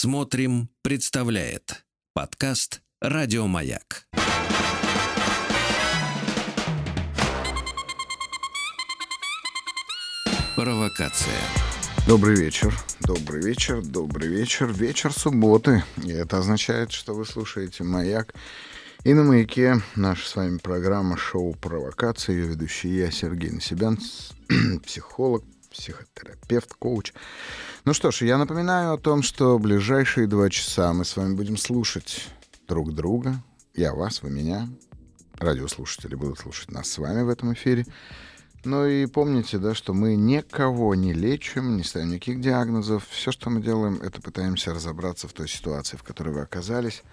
Смотрим, представляет подкаст Радиомаяк. Провокация. Добрый вечер, добрый вечер, добрый вечер, вечер субботы. И это означает, что вы слушаете «Маяк». И на «Маяке» наша с вами программа шоу «Провокация». Ее ведущий я, Сергей Насибян, психолог, психотерапевт, коуч. Ну что ж, я напоминаю о том, что ближайшие два часа мы с вами будем слушать друг друга. Я вас, вы меня. Радиослушатели будут слушать нас с вами в этом эфире. Ну и помните, да, что мы никого не лечим, не ставим никаких диагнозов. Все, что мы делаем, это пытаемся разобраться в той ситуации, в которой вы оказались,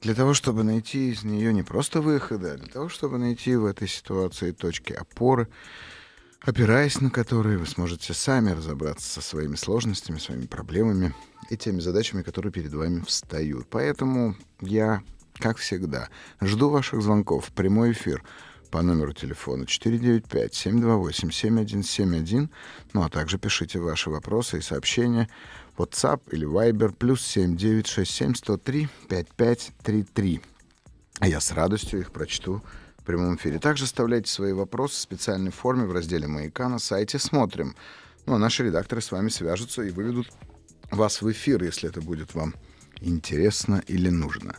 для того, чтобы найти из нее не просто выхода, а для того, чтобы найти в этой ситуации точки опоры, опираясь на которые вы сможете сами разобраться со своими сложностями, своими проблемами и теми задачами, которые перед вами встают. Поэтому я, как всегда, жду ваших звонков в прямой эфир по номеру телефона 495-728-7171, ну а также пишите ваши вопросы и сообщения WhatsApp или Viber плюс 7967 103 5533. А я с радостью их прочту прямом эфире. Также оставляйте свои вопросы в специальной форме в разделе «Маяка» на сайте «Смотрим». Ну, а наши редакторы с вами свяжутся и выведут вас в эфир, если это будет вам интересно или нужно.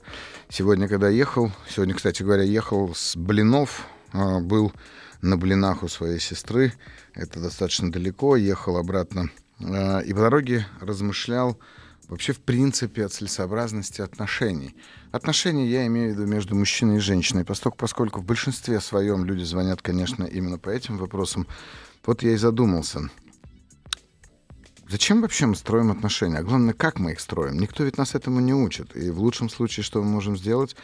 Сегодня, когда ехал, сегодня, кстати говоря, ехал с Блинов, а, был на Блинах у своей сестры, это достаточно далеко, ехал обратно, а, и по дороге размышлял вообще в принципе о целесообразности отношений. Отношения я имею в виду между мужчиной и женщиной, поскольку, поскольку в большинстве своем люди звонят, конечно, именно по этим вопросам. Вот я и задумался. Зачем вообще мы строим отношения? А главное, как мы их строим? Никто ведь нас этому не учит. И в лучшем случае, что мы можем сделать?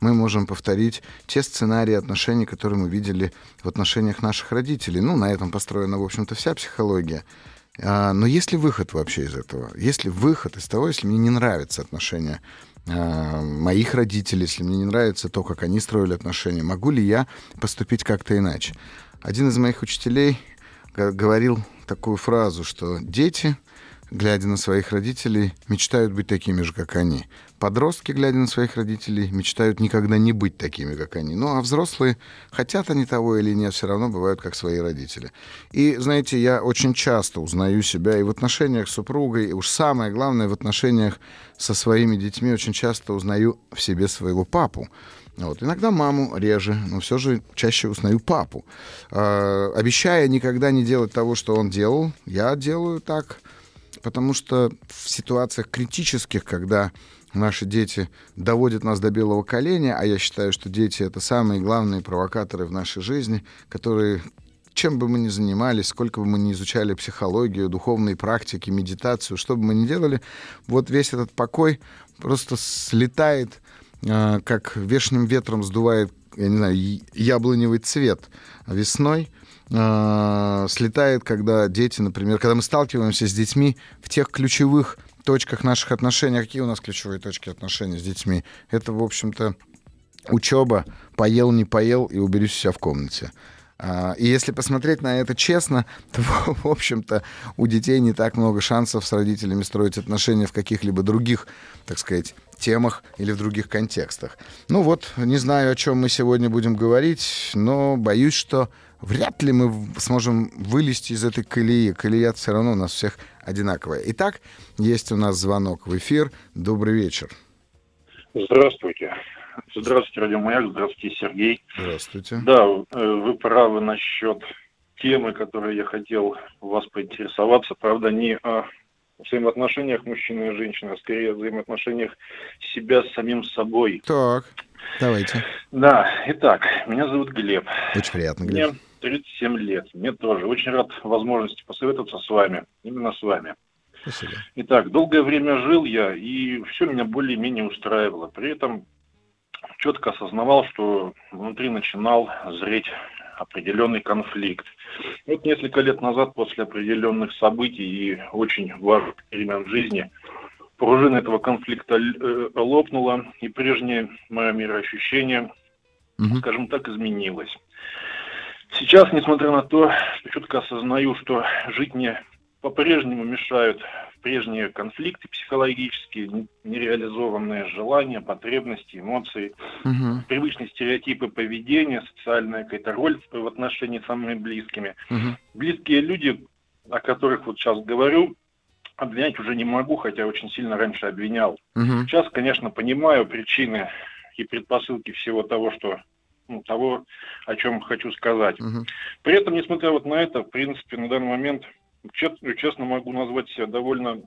Мы можем повторить те сценарии отношений, которые мы видели в отношениях наших родителей. Ну, на этом построена, в общем-то, вся психология. А, но есть ли выход вообще из этого? Есть ли выход из того, если мне не нравятся отношения моих родителей, если мне не нравится то, как они строили отношения, могу ли я поступить как-то иначе? Один из моих учителей говорил такую фразу, что дети глядя на своих родителей, мечтают быть такими же, как они. Подростки, глядя на своих родителей, мечтают никогда не быть такими, как они. Ну, а взрослые, хотят они того или нет, все равно бывают как свои родители. И, знаете, я очень часто узнаю себя и в отношениях с супругой, и уж самое главное, в отношениях со своими детьми очень часто узнаю в себе своего папу. Вот. Иногда маму реже, но все же чаще узнаю папу. Э, обещая никогда не делать того, что он делал, я делаю так потому что в ситуациях критических, когда наши дети доводят нас до белого коленя, а я считаю, что дети — это самые главные провокаторы в нашей жизни, которые чем бы мы ни занимались, сколько бы мы ни изучали психологию, духовные практики, медитацию, что бы мы ни делали, вот весь этот покой просто слетает, э, как вешним ветром сдувает, я не знаю, яблоневый цвет весной — э, слетает, когда дети, например, когда мы сталкиваемся с детьми в тех ключевых точках наших отношений. А какие у нас ключевые точки отношений с детьми? Это, в общем-то, учеба, поел, не поел и уберись у себя в комнате. А, и если посмотреть на это честно, то, в общем-то, у детей не так много шансов с родителями строить отношения в каких-либо других, так сказать, темах или в других контекстах. Ну вот, не знаю, о чем мы сегодня будем говорить, но боюсь, что вряд ли мы сможем вылезти из этой колеи. Колея все равно у нас всех одинаковая. Итак, есть у нас звонок в эфир. Добрый вечер. Здравствуйте. Здравствуйте, Радио Маяк. Здравствуйте, Сергей. Здравствуйте. Да, э, вы правы насчет темы, которой я хотел вас поинтересоваться. Правда, не о взаимоотношениях мужчины и женщины, а скорее о взаимоотношениях себя с самим собой. Так, давайте. Да, итак, меня зовут Глеб. Очень приятно, Глеб. Мне 37 лет. Мне тоже. Очень рад возможности посоветоваться с вами. Именно с вами. Спасибо. Итак, долгое время жил я, и все меня более-менее устраивало. При этом четко осознавал, что внутри начинал зреть определенный конфликт. Вот несколько лет назад, после определенных событий и очень важных перемен в жизни, пружина этого конфликта э, лопнула, и прежнее мое мироощущение, угу. скажем так, изменилось. Сейчас, несмотря на то, что четко осознаю, что жить мне по-прежнему мешают прежние конфликты психологические, нереализованные желания, потребности, эмоции, угу. привычные стереотипы поведения, социальная какая-то роль в отношении с самыми близкими. Угу. Близкие люди, о которых вот сейчас говорю, обвинять уже не могу, хотя очень сильно раньше обвинял. Угу. Сейчас, конечно, понимаю причины и предпосылки всего того, что ну, того, о чем хочу сказать. Угу. При этом, несмотря вот на это, в принципе, на данный момент, честно, честно могу назвать себя довольно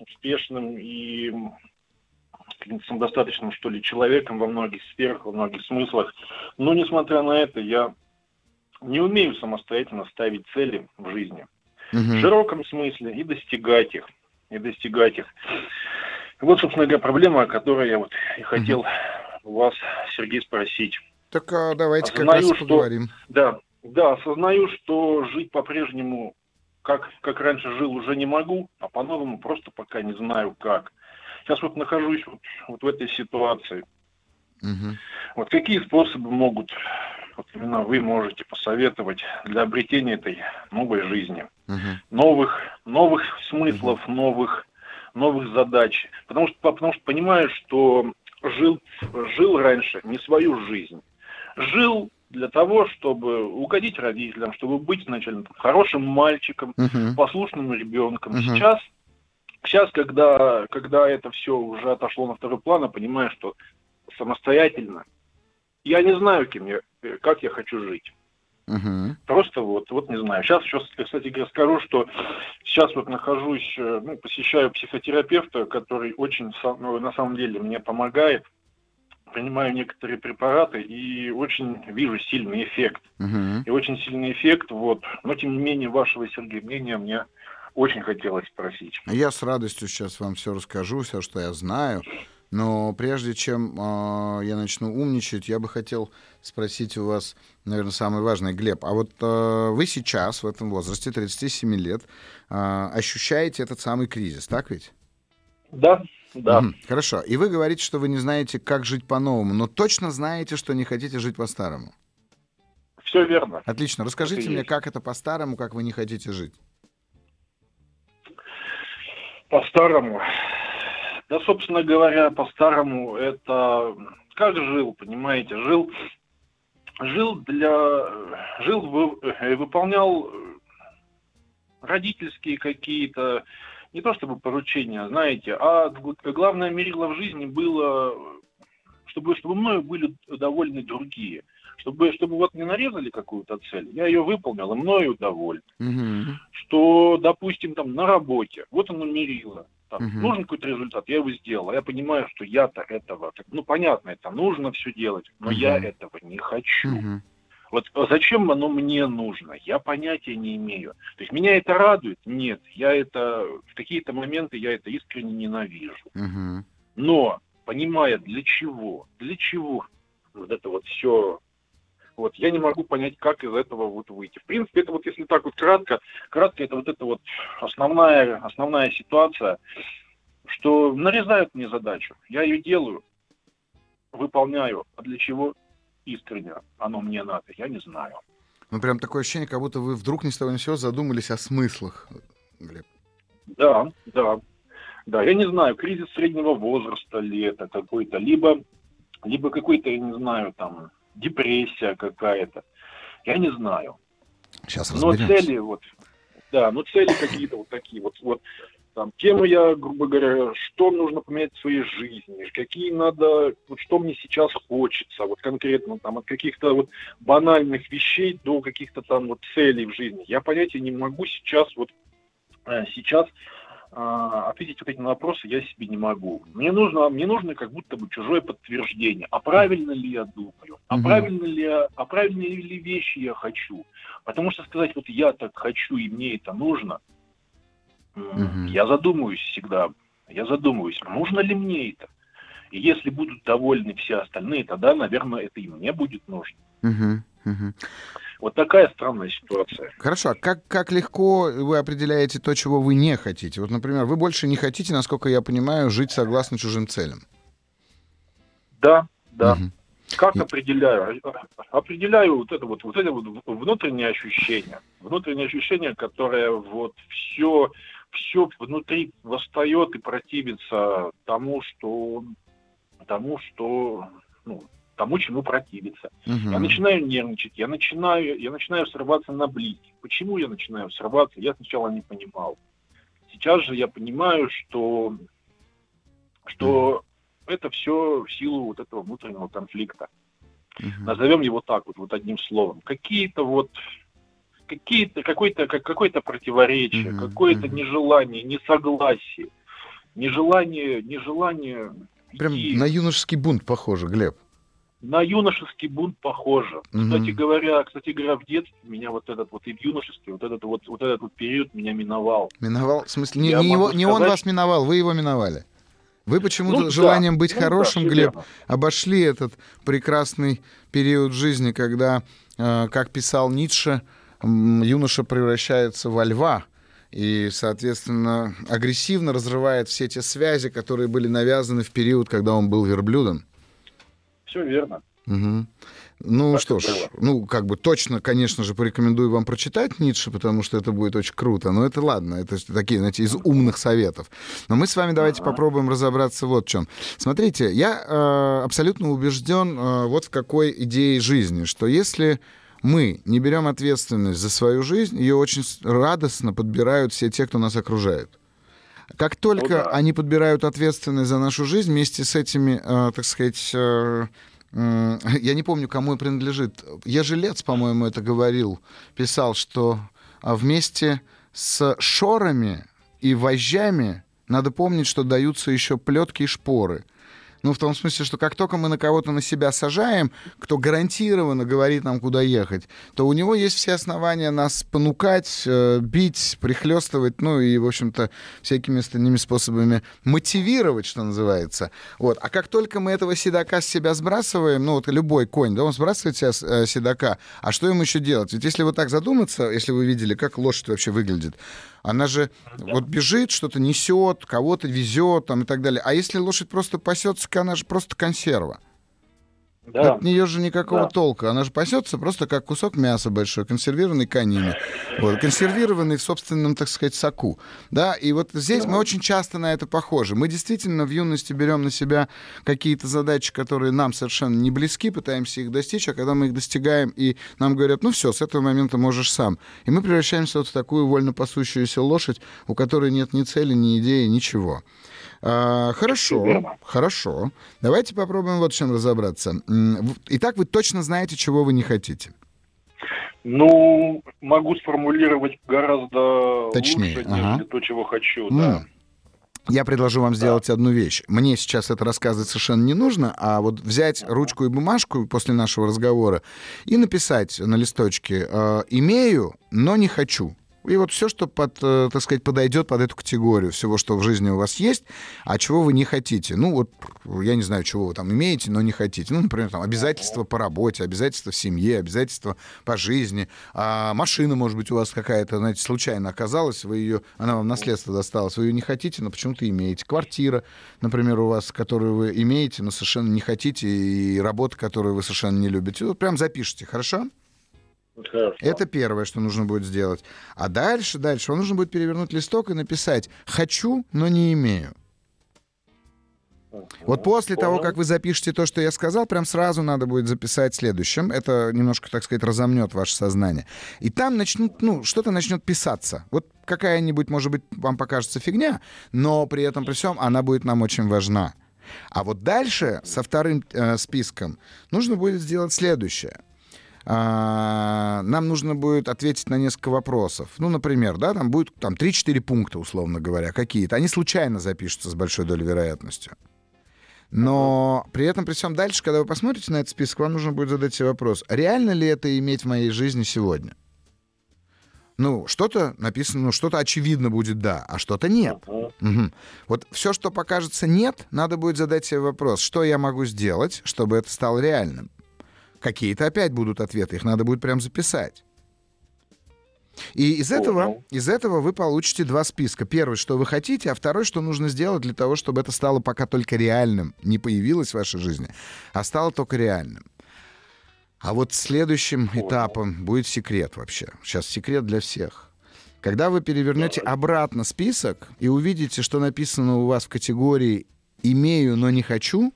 успешным и самодостаточным, что ли, человеком во многих сферах, во многих смыслах. Но, несмотря на это, я не умею самостоятельно ставить цели в жизни. Угу. В широком смысле и достигать их. И достигать их. Вот, собственно говоря, проблема, о которой я вот и хотел угу. вас, Сергей, спросить. Так а, давайте осознаю, как раз поговорим. Что, да, да, осознаю, что жить по-прежнему, как, как раньше жил, уже не могу, а по-новому просто пока не знаю как. Сейчас вот нахожусь вот, вот в этой ситуации. Угу. Вот какие способы могут, вот именно вы можете посоветовать для обретения этой новой жизни, угу. новых, новых смыслов, угу. новых, новых задач. Потому что, потому что понимаю, что жил, жил раньше не свою жизнь жил для того, чтобы угодить родителям, чтобы быть вначале хорошим мальчиком, uh-huh. послушным ребенком. Uh-huh. Сейчас, сейчас, когда, когда это все уже отошло на второй план, я понимаю, что самостоятельно я не знаю, кем я, как я хочу жить. Угу. Просто вот, вот не знаю. Сейчас еще, кстати, скажу, что сейчас вот нахожусь, э, ну, посещаю психотерапевта, который очень, ну, на самом деле, мне помогает принимаю некоторые препараты и очень вижу сильный эффект. Угу. И очень сильный эффект, вот. Но тем не менее, вашего, Сергея, мнения мне очень хотелось спросить. Я с радостью сейчас вам все расскажу, все, что я знаю. Но прежде чем э, я начну умничать, я бы хотел спросить у вас, наверное, самое важное, Глеб, а вот э, вы сейчас в этом возрасте, 37 лет, э, ощущаете этот самый кризис, так ведь? Да, да. Угу, хорошо. И вы говорите, что вы не знаете, как жить по-новому, но точно знаете, что не хотите жить по-старому. Все верно. Отлично. Расскажите это мне, есть. как это по-старому, как вы не хотите жить. По-старому. Да, собственно говоря, по-старому это как жил, понимаете, жил, жил для, жил, э, выполнял родительские какие-то не то чтобы поручения, знаете, а главное мерило в жизни было, чтобы, чтобы мною были довольны другие. Чтобы, чтобы вот не нарезали какую-то цель, я ее выполнил, и мною доволен. Угу. Что, допустим, там на работе, вот оно мерило. Там, угу. Нужен какой-то результат, я его сделал. А я понимаю, что я-то этого, ну понятно, это нужно все делать, но угу. я этого не хочу. Угу. Вот зачем оно мне нужно? Я понятия не имею. То есть меня это радует? Нет. Я это в какие-то моменты я это искренне ненавижу. Угу. Но понимая для чего, для чего вот это вот все вот я не могу понять, как из этого вот выйти. В принципе, это вот если так вот кратко, кратко это вот это вот основная, основная ситуация, что нарезают мне задачу, я ее делаю, выполняю, а для чего искренне оно мне надо, я не знаю. Ну, прям такое ощущение, как будто вы вдруг ни с того ни с сего задумались о смыслах, Глеб. Да, да. Да, я не знаю, кризис среднего возраста ли это какой-то, либо, либо какой-то, я не знаю, там, депрессия какая-то. Я не знаю. Сейчас разберемся. Но цели вот, да, но цели какие-то вот такие вот, вот там, кем я, грубо говоря, что нужно поменять в своей жизни, какие надо, вот что мне сейчас хочется, вот конкретно там от каких-то вот банальных вещей до каких-то там вот целей в жизни. Я понятия не могу сейчас вот э, сейчас а, ответить вот эти вопросы я себе не могу. Мне нужно, мне нужно как будто бы чужое подтверждение. А правильно ли я думаю? А угу. правильно ли а правильные ли вещи я хочу? Потому что сказать вот я так хочу и мне это нужно, Угу. Я задумываюсь всегда, я задумываюсь, нужно ли мне это? И если будут довольны все остальные, тогда, наверное, это и мне будет нужно. Угу. Угу. Вот такая странная ситуация. Хорошо, а как, как легко вы определяете то, чего вы не хотите? Вот, например, вы больше не хотите, насколько я понимаю, жить согласно чужим целям. Да, да. Угу. Как и... определяю? Определяю вот это вот, вот это вот внутреннее ощущение. Внутреннее ощущение, которое вот все все внутри восстает и противится тому, что тому, что ну, тому, чему противиться. Угу. Я начинаю нервничать, я начинаю, я начинаю срываться на близких. Почему я начинаю срываться, я сначала не понимал. Сейчас же я понимаю, что, что угу. это все в силу вот этого внутреннего конфликта. Угу. Назовем его так вот, вот одним словом. Какие-то вот какие-то какое-то какое-то противоречие, угу, какое-то нежелание, несогласие, нежелание, нежелание. Прям идти. на юношеский бунт похоже, Глеб. На юношеский бунт похоже. Угу. Кстати говоря, кстати говоря, в детстве меня вот этот вот и в юношестве вот этот вот вот этот вот период меня миновал. Миновал, в смысле не, не, его, не он вас миновал, вы его миновали. Вы почему-то ну, желанием да, быть ну, хорошим, да, Глеб, верно. обошли этот прекрасный период жизни, когда, э, как писал Ницше, юноша превращается во льва и, соответственно, агрессивно разрывает все те связи, которые были навязаны в период, когда он был верблюдом. Все верно. Угу. Ну так что ж, было. ну как бы точно, конечно же, порекомендую вам прочитать Ницше, потому что это будет очень круто. Но это ладно, это такие, знаете, из умных советов. Но мы с вами давайте ага. попробуем разобраться вот в чем. Смотрите, я э, абсолютно убежден э, вот в какой идее жизни, что если мы не берем ответственность за свою жизнь, ее очень радостно подбирают все те, кто нас окружает. Как только ну, да. они подбирают ответственность за нашу жизнь, вместе с этими, э, так сказать, э, э, я не помню, кому и принадлежит, Ежелец, по-моему, это говорил, писал, что а, вместе с шорами и вожжами надо помнить, что даются еще плетки и шпоры — ну, в том смысле, что как только мы на кого-то на себя сажаем, кто гарантированно говорит нам, куда ехать, то у него есть все основания нас понукать, э, бить, прихлестывать, ну и, в общем-то, всякими остальными способами мотивировать, что называется. Вот. А как только мы этого седока с себя сбрасываем, ну, вот любой конь, да, он сбрасывает себя э, седока, а что ему еще делать? Ведь если вот так задуматься, если вы видели, как лошадь вообще выглядит, она же да. вот бежит, что-то несет, кого-то везет там и так далее. А если лошадь просто пасется, она же просто консерва. Да. От нее же никакого да. толка. Она же пасется просто как кусок мяса большой, консервированный конями. Вот, консервированный в собственном, так сказать, соку. Да, и вот здесь да. мы очень часто на это похожи. Мы действительно в юности берем на себя какие-то задачи, которые нам совершенно не близки, пытаемся их достичь, а когда мы их достигаем, и нам говорят, ну все, с этого момента можешь сам. И мы превращаемся вот в такую вольно пасущуюся лошадь, у которой нет ни цели, ни идеи, ничего. А, хорошо, хорошо. Давайте попробуем вот в чем разобраться. Итак, вы точно знаете, чего вы не хотите. Ну, могу сформулировать гораздо Точнее, лучше, ага. то, чего хочу, mm. да. Я предложу вам сделать да. одну вещь. Мне сейчас это рассказывать совершенно не нужно, а вот взять ручку и бумажку после нашего разговора и написать на листочке э, «имею, но не хочу». И вот все, что, под, э, так сказать, подойдет под эту категорию всего, что в жизни у вас есть, а чего вы не хотите. Ну, вот я не знаю, чего вы там имеете, но не хотите. Ну, например, там обязательства по работе, обязательства в семье, обязательства по жизни. А машина, может быть, у вас какая-то, знаете, случайно оказалась, вы ее, она вам наследство досталась, вы ее не хотите, но почему-то имеете. Квартира, например, у вас, которую вы имеете, но совершенно не хотите, и работа, которую вы совершенно не любите. Вот прям запишите, хорошо? Хорошо. Это первое, что нужно будет сделать. А дальше, дальше, вам нужно будет перевернуть листок и написать «хочу, но не имею». Вот после Понял. того, как вы запишете то, что я сказал, прям сразу надо будет записать следующим. Это немножко, так сказать, разомнет ваше сознание. И там начнут, ну, что-то начнет писаться. Вот какая-нибудь, может быть, вам покажется фигня, но при этом, при всем, она будет нам очень важна. А вот дальше, со вторым э, списком, нужно будет сделать следующее. А, нам нужно будет ответить на несколько вопросов. Ну, например, да, там будет там 3-4 пункта, условно говоря, какие-то. Они случайно запишутся с большой долей вероятностью. Но при этом, при всем дальше, когда вы посмотрите на этот список, вам нужно будет задать себе вопрос, реально ли это иметь в моей жизни сегодня? Ну, что-то написано, ну, что-то очевидно будет да, а что-то нет. Uh-huh. Угу. Вот все, что покажется нет, надо будет задать себе вопрос, что я могу сделать, чтобы это стало реальным. Какие-то опять будут ответы, их надо будет прям записать. И из этого, из этого вы получите два списка. Первый, что вы хотите, а второй, что нужно сделать для того, чтобы это стало пока только реальным. Не появилось в вашей жизни, а стало только реальным. А вот следующим этапом будет секрет вообще. Сейчас секрет для всех. Когда вы перевернете обратно список и увидите, что написано у вас в категории «имею, но не хочу»,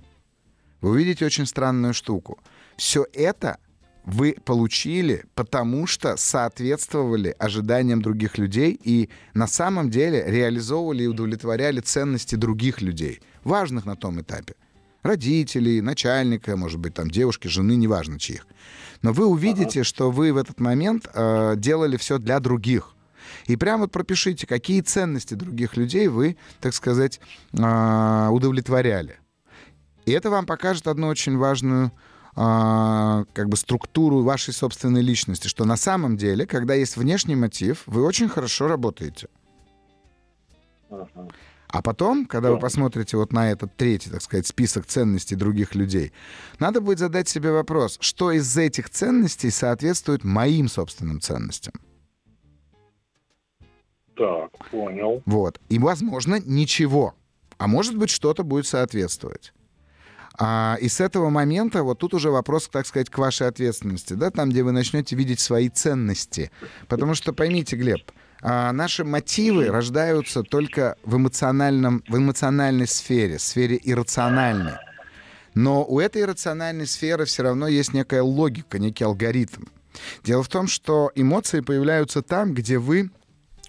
вы увидите очень странную штуку. Все это вы получили, потому что соответствовали ожиданиям других людей и на самом деле реализовывали и удовлетворяли ценности других людей, важных на том этапе. Родителей, начальника, может быть, там девушки, жены, неважно чьих. Но вы увидите, что вы в этот момент э, делали все для других. И прямо вот пропишите, какие ценности других людей вы, так сказать, э, удовлетворяли. И это вам покажет одну очень важную как бы структуру вашей собственной личности, что на самом деле, когда есть внешний мотив, вы очень хорошо работаете. А потом, когда вы посмотрите вот на этот третий, так сказать, список ценностей других людей, надо будет задать себе вопрос, что из этих ценностей соответствует моим собственным ценностям. Так, понял. Вот. И, возможно, ничего. А может быть, что-то будет соответствовать. А, и с этого момента вот тут уже вопрос, так сказать, к вашей ответственности, да, там, где вы начнете видеть свои ценности. Потому что поймите, Глеб, а, наши мотивы рождаются только в, эмоциональном, в эмоциональной сфере, сфере иррациональной. Но у этой иррациональной сферы все равно есть некая логика, некий алгоритм. Дело в том, что эмоции появляются там, где вы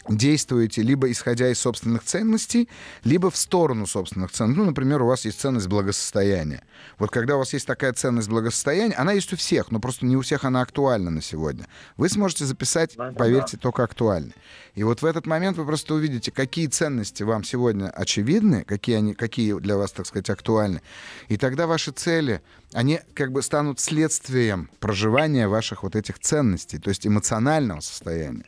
действуете либо исходя из собственных ценностей, либо в сторону собственных ценностей. Ну, например, у вас есть ценность благосостояния. Вот когда у вас есть такая ценность благосостояния, она есть у всех, но просто не у всех она актуальна на сегодня. Вы сможете записать, поверьте, только актуальны. И вот в этот момент вы просто увидите, какие ценности вам сегодня очевидны, какие, они, какие для вас, так сказать, актуальны. И тогда ваши цели, они как бы станут следствием проживания ваших вот этих ценностей, то есть эмоционального состояния.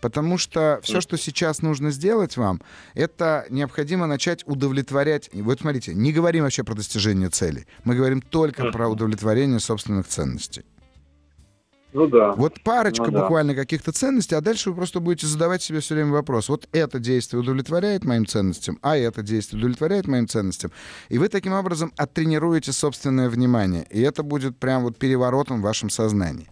Потому что все, что сейчас нужно сделать вам, это необходимо начать удовлетворять. Вот смотрите, не говорим вообще про достижение целей. Мы говорим только про удовлетворение собственных ценностей. Ну да. Вот парочка ну, да. буквально каких-то ценностей, а дальше вы просто будете задавать себе все время вопрос. Вот это действие удовлетворяет моим ценностям, а это действие удовлетворяет моим ценностям. И вы таким образом оттренируете собственное внимание. И это будет прям вот переворотом в вашем сознании.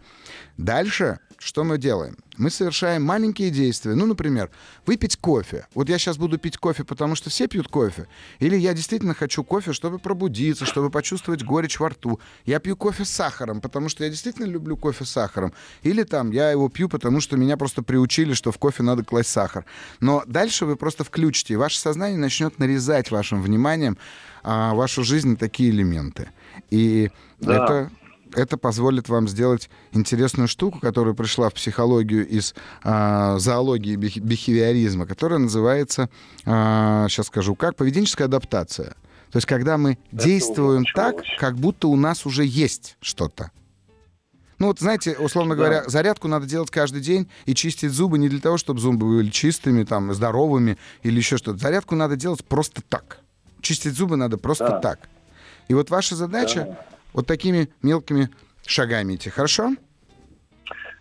Дальше что мы делаем? Мы совершаем маленькие действия. Ну, например, выпить кофе. Вот я сейчас буду пить кофе, потому что все пьют кофе. Или я действительно хочу кофе, чтобы пробудиться, чтобы почувствовать горечь во рту. Я пью кофе с сахаром, потому что я действительно люблю кофе с сахаром. Или там я его пью, потому что меня просто приучили, что в кофе надо класть сахар. Но дальше вы просто включите, и ваше сознание начнет нарезать вашим вниманием а, вашу жизнь такие элементы. И да. это это позволит вам сделать интересную штуку, которая пришла в психологию из э, зоологии бих- бихевиоризма, которая называется, э, сейчас скажу как, поведенческая адаптация. То есть когда мы это действуем так, как будто у нас уже есть что-то. Ну вот, знаете, условно да. говоря, зарядку надо делать каждый день и чистить зубы не для того, чтобы зубы были чистыми, там, здоровыми или еще что-то. Зарядку надо делать просто так. Чистить зубы надо просто да. так. И вот ваша задача да вот такими мелкими шагами идти. Хорошо?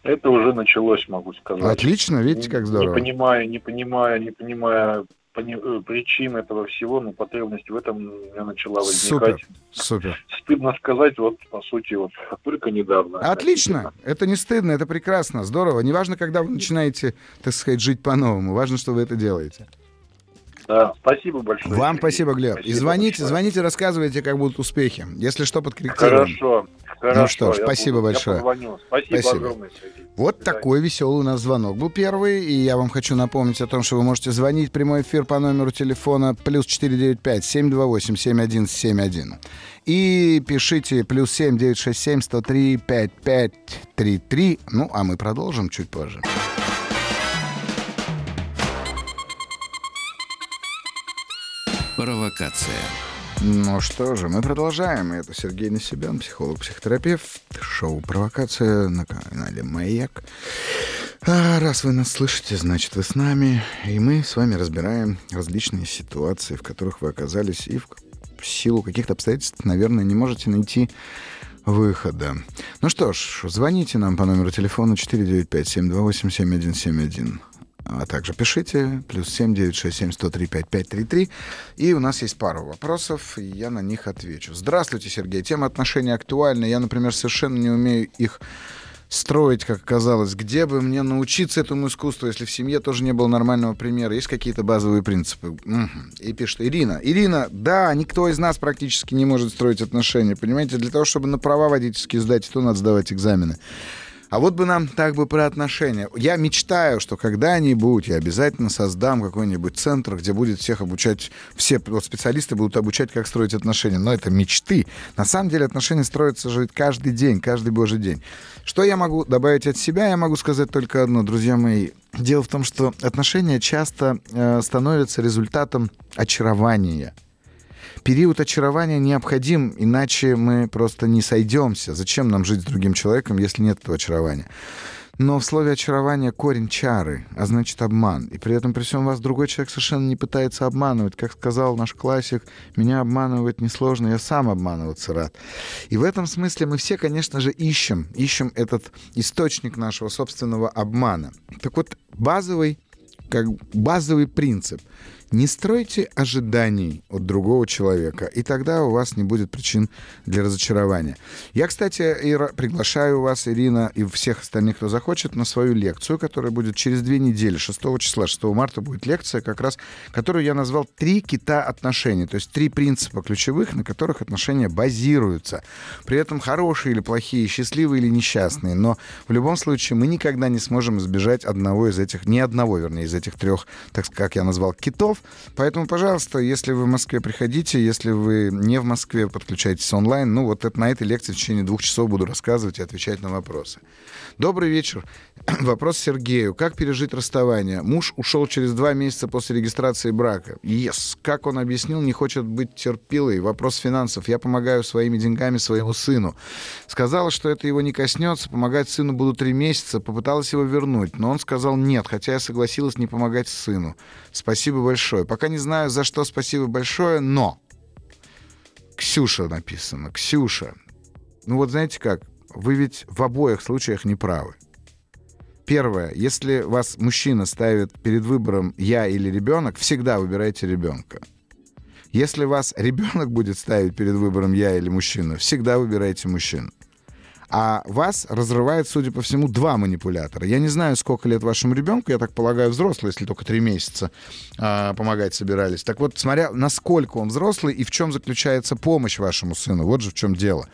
Это уже началось, могу сказать. Отлично, видите, как здорово. Не понимая, не понимая, не понимая пони, э, причин этого всего, но потребность в этом у меня начала возникать. Супер, супер. Стыдно сказать, вот, по сути, вот только недавно. Отлично, это не стыдно, это прекрасно, здорово. Неважно, когда вы начинаете, так сказать, жить по-новому, важно, что вы это делаете. Да, спасибо большое. Вам спасибо, Глеб. Спасибо и звоните, большое. звоните, рассказывайте, как будут успехи. Если что, подкорректируем. Хорошо. Хорошо, ну что ж, спасибо буду, большое. Спасибо, спасибо. огромное, Сергей. Вот такой веселый у нас звонок был первый. И я вам хочу напомнить о том, что вы можете звонить в прямой эфир по номеру телефона плюс 495-728-7171. И пишите плюс 7 967 103 5533. Ну, а мы продолжим чуть позже. Провокация. Ну что же, мы продолжаем. Это Сергей Насибян, психолог-психотерапевт. Шоу «Провокация» на канале «Маяк». А раз вы нас слышите, значит, вы с нами. И мы с вами разбираем различные ситуации, в которых вы оказались и в силу каких-то обстоятельств, наверное, не можете найти выхода. Ну что ж, звоните нам по номеру телефона 495-728-7171 а также пишите. Плюс 7 967 103 5533. И у нас есть пару вопросов, и я на них отвечу. Здравствуйте, Сергей. Тема отношений актуальна. Я, например, совершенно не умею их строить, как оказалось, где бы мне научиться этому искусству, если в семье тоже не было нормального примера, есть какие-то базовые принципы. Угу. И пишет Ирина. Ирина, да, никто из нас практически не может строить отношения, понимаете? Для того, чтобы на права водительские сдать, то надо сдавать экзамены. А вот бы нам так бы про отношения. Я мечтаю, что когда-нибудь я обязательно создам какой-нибудь центр, где будет всех обучать, все вот специалисты будут обучать, как строить отношения. Но это мечты. На самом деле отношения строятся же каждый день, каждый божий день. Что я могу добавить от себя? Я могу сказать только одно, друзья мои. Дело в том, что отношения часто э, становятся результатом очарования – период очарования необходим, иначе мы просто не сойдемся. Зачем нам жить с другим человеком, если нет этого очарования? Но в слове очарование корень чары, а значит обман. И при этом при всем вас другой человек совершенно не пытается обманывать. Как сказал наш классик, меня обманывать несложно, я сам обманываться рад. И в этом смысле мы все, конечно же, ищем, ищем этот источник нашего собственного обмана. Так вот, базовый, как базовый принцип — не стройте ожиданий от другого человека, и тогда у вас не будет причин для разочарования. Я, кстати, Ира, приглашаю вас, Ирина, и всех остальных, кто захочет, на свою лекцию, которая будет через две недели, 6 числа, 6 марта будет лекция, как раз, которую я назвал «Три кита отношений», то есть три принципа ключевых, на которых отношения базируются. При этом хорошие или плохие, счастливые или несчастные, но в любом случае мы никогда не сможем избежать одного из этих, ни одного, вернее, из этих трех, так как я назвал, китов. Поэтому, пожалуйста, если вы в Москве, приходите. Если вы не в Москве, подключайтесь онлайн. Ну, вот это, на этой лекции в течение двух часов буду рассказывать и отвечать на вопросы. Добрый вечер. Вопрос Сергею. Как пережить расставание? Муж ушел через два месяца после регистрации брака. Yes. Как он объяснил, не хочет быть терпилой. Вопрос финансов. Я помогаю своими деньгами своему сыну. Сказала, что это его не коснется. Помогать сыну буду три месяца. Попыталась его вернуть. Но он сказал нет, хотя я согласилась не помогать сыну. Спасибо большое. Пока не знаю, за что спасибо большое, но... Ксюша написано. Ксюша. Ну вот знаете как? Вы ведь в обоих случаях не правы. Первое, если вас мужчина ставит перед выбором я или ребенок, всегда выбирайте ребенка. Если вас ребенок будет ставить перед выбором я или мужчина, всегда выбирайте мужчину. А вас разрывает, судя по всему, два манипулятора. Я не знаю, сколько лет вашему ребенку, я так полагаю, взрослый, если только три месяца а, помогать собирались. Так вот, смотря насколько он взрослый и в чем заключается помощь вашему сыну. Вот же в чем дело.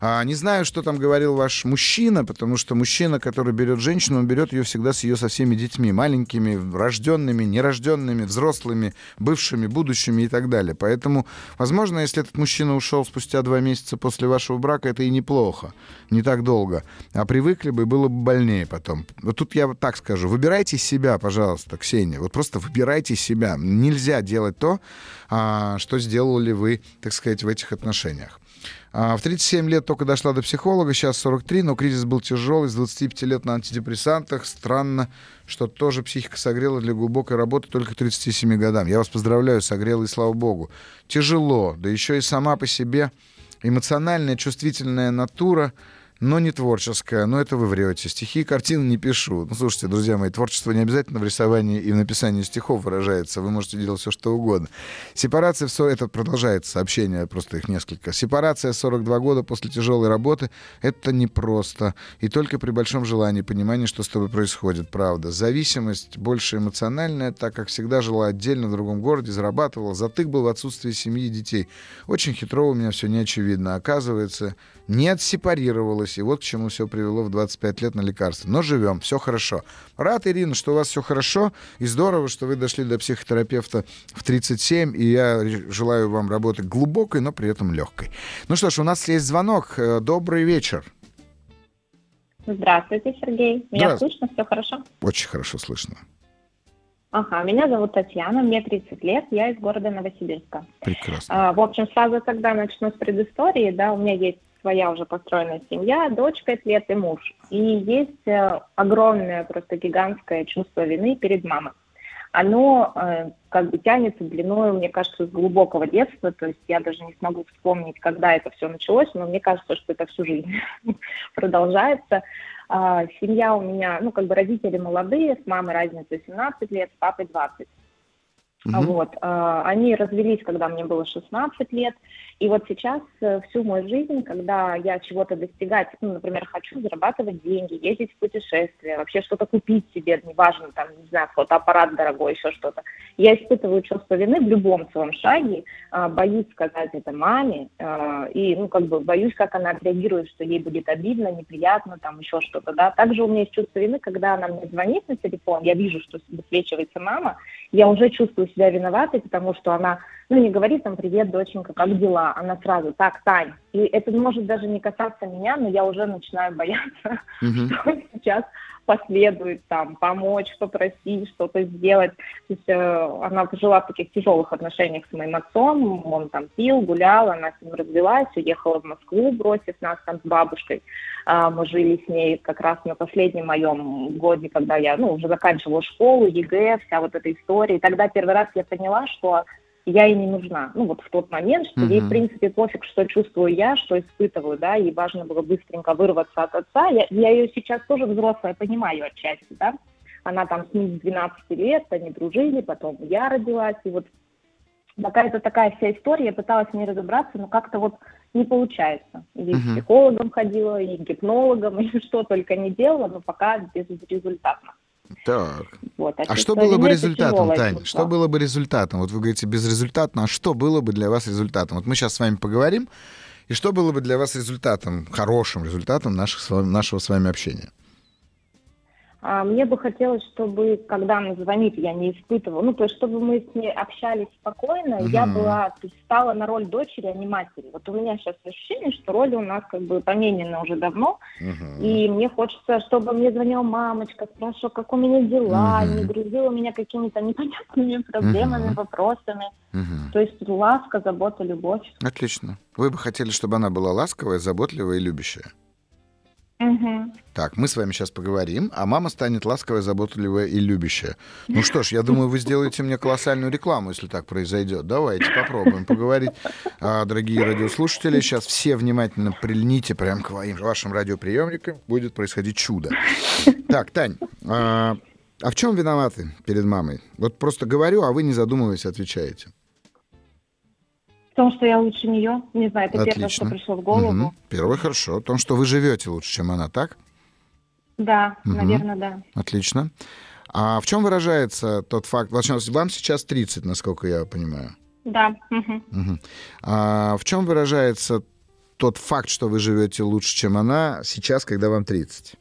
А, не знаю, что там говорил ваш мужчина, потому что мужчина, который берет женщину, он берет ее всегда с ее со всеми детьми, маленькими, рожденными, нерожденными, взрослыми, бывшими, будущими и так далее. Поэтому, возможно, если этот мужчина ушел спустя два месяца после вашего брака, это и неплохо не так долго. А привыкли бы, было бы больнее потом. Вот тут я вот так скажу. Выбирайте себя, пожалуйста, Ксения. Вот просто выбирайте себя. Нельзя делать то, а, что сделали вы, так сказать, в этих отношениях. А, в 37 лет только дошла до психолога, сейчас 43, но кризис был тяжелый, с 25 лет на антидепрессантах. Странно, что тоже психика согрела для глубокой работы только к 37 годам. Я вас поздравляю, согрела, и слава богу. Тяжело, да еще и сама по себе эмоциональная, чувствительная натура — но не творческая. Но это вы врете. Стихи и картины не пишу. Ну, слушайте, друзья мои, творчество не обязательно в рисовании и в написании стихов выражается. Вы можете делать все, что угодно. Сепарация, все это продолжается, сообщение, просто их несколько. Сепарация 42 года после тяжелой работы — это непросто. И только при большом желании, понимании, что с тобой происходит, правда. Зависимость больше эмоциональная, так как всегда жила отдельно в другом городе, зарабатывала. Затык был в отсутствии семьи и детей. Очень хитро у меня все не очевидно. Оказывается, не отсепарировалась. И вот к чему все привело в 25 лет на лекарство. Но живем, все хорошо. Рад, Ирина, что у вас все хорошо. И здорово, что вы дошли до психотерапевта в 37. И я желаю вам работы глубокой, но при этом легкой. Ну что ж, у нас есть звонок. Э, добрый вечер. Здравствуйте, Сергей. Меня Здравствуйте. слышно? Все хорошо? Очень хорошо слышно. Ага, меня зовут Татьяна, мне 30 лет, я из города Новосибирска. Прекрасно. А, в общем, сразу тогда начну с предыстории. Да, у меня есть своя уже построенная семья, дочь 5 лет и муж. И есть э, огромное, просто гигантское чувство вины перед мамой. Оно э, как бы тянется длиной, мне кажется, с глубокого детства, то есть я даже не смогу вспомнить, когда это все началось, но мне кажется, что это всю жизнь продолжается. А, семья у меня, ну, как бы родители молодые, с мамой разница 17 лет, с папой 20. Угу. Вот. А, они развелись, когда мне было 16 лет, И вот сейчас э, всю мою жизнь, когда я чего-то достигать, ну, например, хочу зарабатывать деньги, ездить в путешествия, вообще что-то купить себе, неважно, там, не знаю, фотоаппарат дорогой, еще что-то, я испытываю чувство вины в любом своем шаге, а, боюсь сказать это маме, а, и, ну, как бы боюсь, как она отреагирует, что ей будет обидно, неприятно, там, еще что-то, да. Также у меня есть чувство вины, когда она мне звонит на телефон, я вижу, что высвечивается мама, я уже чувствую себя виноватой, потому что она, ну, не говорит там, привет, доченька, как дела? Она сразу, так, Тань. И это может даже не касаться меня, но я уже начинаю бояться, mm-hmm. что сейчас последует, там, помочь, попросить, что-то сделать. То есть э, она жила в таких тяжелых отношениях с моим отцом, он там пил, гулял, она с ним развелась, уехала в Москву, бросив нас там с бабушкой. А, мы жили с ней как раз на последнем моем годе, когда я, ну, уже заканчивала школу, ЕГЭ, вся вот эта история. И тогда первый раз я поняла, что я ей не нужна. Ну, вот в тот момент, что uh-huh. ей, в принципе, пофиг, что чувствую я, что испытываю, да, ей важно было быстренько вырваться от отца. Я, я ее сейчас тоже взрослая понимаю отчасти, да. Она там с ним 12 лет, они дружили, потом я родилась, и вот какая-то такая вся история, я пыталась в ней разобраться, но как-то вот не получается. И uh-huh. психологом ходила, и гипнологом, и что только не делала, но пока безрезультатно. Так. Вот, а, а что было бы результатом, Таня? Что было бы результатом? Вот вы говорите безрезультатно, а что было бы для вас результатом? Вот мы сейчас с вами поговорим, и что было бы для вас результатом, хорошим результатом наших, нашего с вами общения? А, мне бы хотелось, чтобы, когда она звонит, я не испытывала, ну, то есть, чтобы мы с ней общались спокойно, угу. я была, то есть, стала на роль дочери, а не матери. Вот у меня сейчас ощущение, что роли у нас как бы поменены уже давно, угу. и мне хочется, чтобы мне звонила мамочка, спрашивала, как у меня дела, угу. не грузила меня какими-то непонятными проблемами, угу. вопросами. Угу. То есть, ласка, забота, любовь. Отлично. Вы бы хотели, чтобы она была ласковая, заботливая и любящая? Угу. Так, мы с вами сейчас поговорим, а мама станет ласковая, заботливая и любящая. Ну что ж, я думаю, вы сделаете мне колоссальную рекламу, если так произойдет. Давайте попробуем поговорить. А, дорогие радиослушатели, сейчас все внимательно прильните прямо к вашим радиоприемникам. Будет происходить чудо. Так, Тань, а, а в чем виноваты перед мамой? Вот просто говорю, а вы не задумываясь отвечаете том, что я лучше нее. Не знаю, это Отлично. первое, что пришло в голову. Угу. Первое хорошо. О том, что вы живете лучше, чем она, так? Да, угу. наверное, да. Отлично. А в чем выражается тот факт? Вам сейчас 30, насколько я понимаю. Да. Угу. Угу. А в чем выражается тот факт, что вы живете лучше, чем она, сейчас, когда вам 30?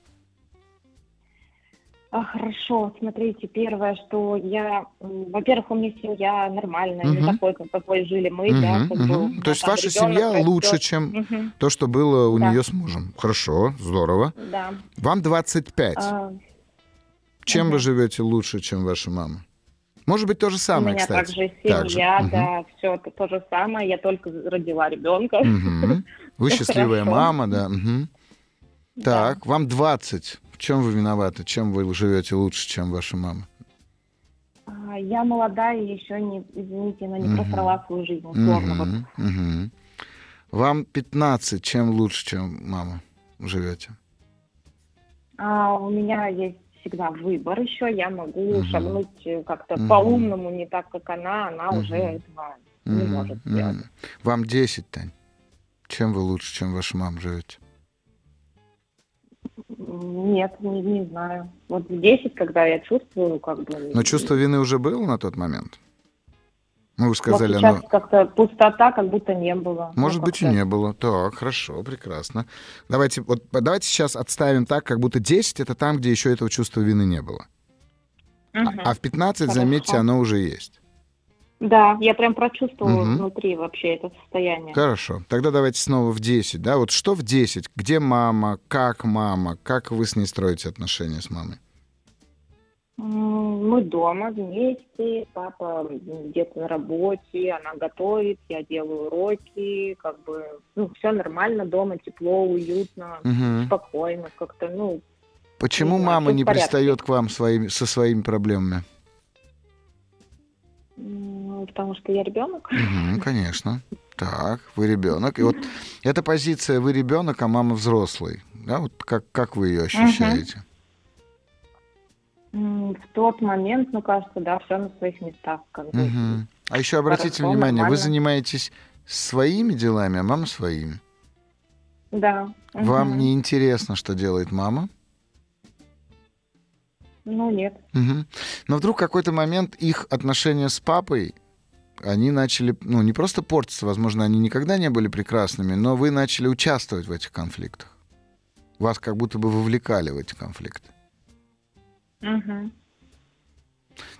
А, хорошо, смотрите, первое, что я, во-первых, у меня семья нормальная, угу. не такой, как какой жили мы, угу, да. Как угу. бы, то есть ваша семья растет. лучше, чем угу. то, что было у да. нее с мужем. Хорошо, здорово. Да. Вам 25. А... Чем угу. вы живете лучше, чем ваша мама? Может быть, то же самое, У меня кстати. также семья, так да, угу. все это то же самое. Я только родила ребенка. Угу. Вы счастливая мама, да. Угу. Так, да. вам 20. В чем вы виноваты? Чем вы живете лучше, чем ваша мама? А, я молодая и еще не, извините, но не угу. просрала свою жизнь, условно. Угу. Вот. Угу. Вам 15, чем лучше, чем мама живете? А, у меня есть всегда выбор еще, я могу угу. шагнуть как-то угу. по-умному, не так, как она, она угу. уже этого угу. не может сделать. Вам 10, Тань. Чем вы лучше, чем ваша мама живете? Нет, не, не знаю. Вот в 10, когда я чувствую, как бы... Но чувство вины уже было на тот момент? Ну, вы сказали, вот сейчас оно... как-то пустота, как будто не было. Ну, Может ну, быть, и не было. Так, хорошо, прекрасно. Давайте, вот, давайте сейчас отставим так, как будто 10 — это там, где еще этого чувства вины не было. Угу. А, а в 15, хорошо. заметьте, оно уже есть. Да, я прям прочувствовала угу. внутри вообще это состояние. Хорошо. Тогда давайте снова в 10, да? Вот что в 10? Где мама? Как мама? Как вы с ней строите отношения с мамой? Мы дома вместе, папа где-то на работе, она готовит, я делаю уроки, как бы, ну, все нормально дома, тепло, уютно, угу. спокойно, как-то, ну... Почему не мама не пристает к вам своими, со своими проблемами? Потому что я ребенок. Угу, конечно. Так, вы ребенок. И вот эта позиция вы ребенок, а мама взрослый. Да, вот как, как вы ее ощущаете? Угу. В тот момент, ну, кажется, да, все на своих местах. Как угу. А еще обратите Хорошо, внимание, нормально. вы занимаетесь своими делами, а мама своими. Да. Вам Мгм. не интересно, что делает мама? Ну, нет. Мгм. Но вдруг какой-то момент их отношения с папой, они начали, ну, не просто портиться, возможно, они никогда не были прекрасными, но вы начали участвовать в этих конфликтах. Вас как будто бы вовлекали в эти конфликты. Мгм.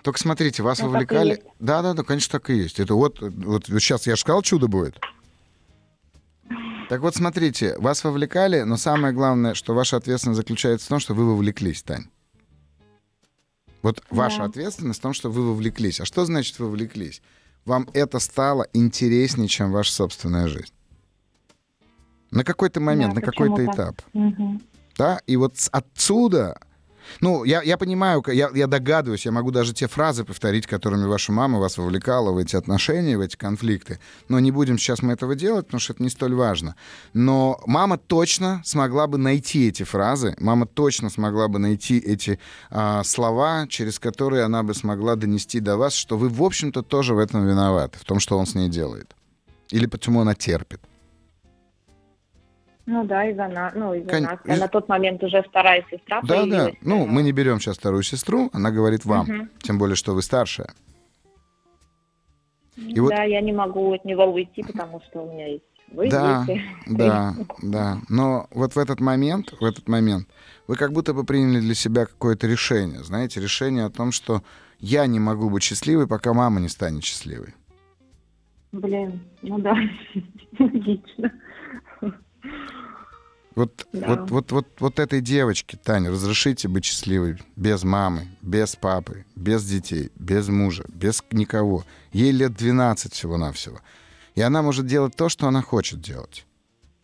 Только смотрите, вас Ну, вовлекали... Да, да, да, конечно, так и есть. Это вот, вот сейчас я же сказал, чудо будет. Так вот, смотрите, вас вовлекали, но самое главное, что ваша ответственность заключается в том, что вы вовлеклись, Тань. Вот ваша Да. ответственность в том, что вы вовлеклись. А что значит вовлеклись? Вам это стало интереснее, чем ваша собственная жизнь. На какой-то момент, Да, на какой-то этап. Мгм. Да, и вот отсюда, ну, я, я понимаю, я, я догадываюсь, я могу даже те фразы повторить, которыми ваша мама вас вовлекала в эти отношения, в эти конфликты, но не будем сейчас мы этого делать, потому что это не столь важно. Но мама точно смогла бы найти эти фразы, мама точно смогла бы найти эти а, слова, через которые она бы смогла донести до вас, что вы, в общем-то, тоже в этом виноваты, в том, что он с ней делает. Или почему она терпит. Ну да, из-за нас, ну, из-за Кон- нас. А на тот момент уже вторая сестра Да, да. появилась. Ну, э, мы не берем сейчас вторую сестру, она говорит вам, Мгм. тем более, что вы старшая. И вот- Да, я не могу от него уйти, потому что у меня есть вы, Да, дети. Да, да. Но вот в этот момент, в этот момент, вы как будто бы приняли для себя какое-то решение. Знаете, решение о том, что я не могу быть счастливой, пока мама не станет счастливой. Блин, ну да, логично. Вот, Да. вот, вот, вот, вот этой девочке, Таня, разрешите быть счастливой без мамы, без папы, без детей, без мужа, без никого. Ей лет 12 всего-навсего. И она может делать то, что она хочет делать.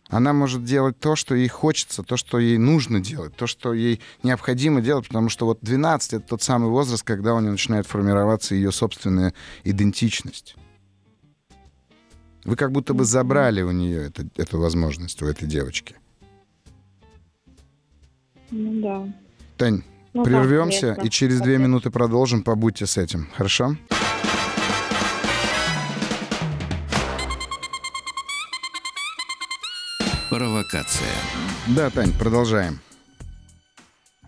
Она может делать то, что ей хочется, то, что ей нужно делать, то, что ей необходимо делать, потому что вот 12 — это тот самый возраст, когда у нее начинает формироваться ее собственная идентичность. Вы как будто бы забрали у нее это, эту возможность, у этой девочки. Ну да. Тань, Ну, прервемся и через две минуты продолжим. Побудьте с этим, хорошо? Провокация. Да, Тань, продолжаем.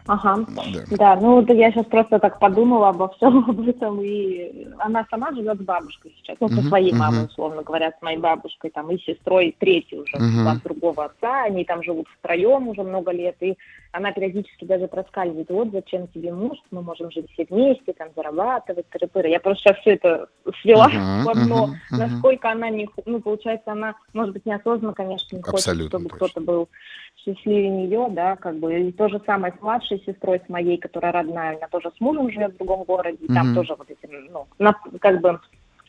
Ага. Да. Да, ну вот я сейчас просто так подумала обо всем об этом, и она сама живет с бабушкой сейчас, ну, со своей мгм. мамой, условно говоря, с моей бабушкой, там, и сестрой третьей уже, Мгм. от другого отца, они там живут втроем уже много лет, и она периодически даже проскальзывает, вот зачем тебе муж, мы можем жить все вместе, там, зарабатывать, тыры Я просто сейчас все это свела Мгм, в одно, мгм. насколько она не, ну, получается, она, может быть, неосознанно, конечно, не хочет, Абсолютно чтобы точно. кто-то был счастливее нее, да, как бы, и то же самое с младшей сестрой, с моей, которая родная, она тоже с мужем живет в другом городе, и там тоже вот эти, ну, на- как бы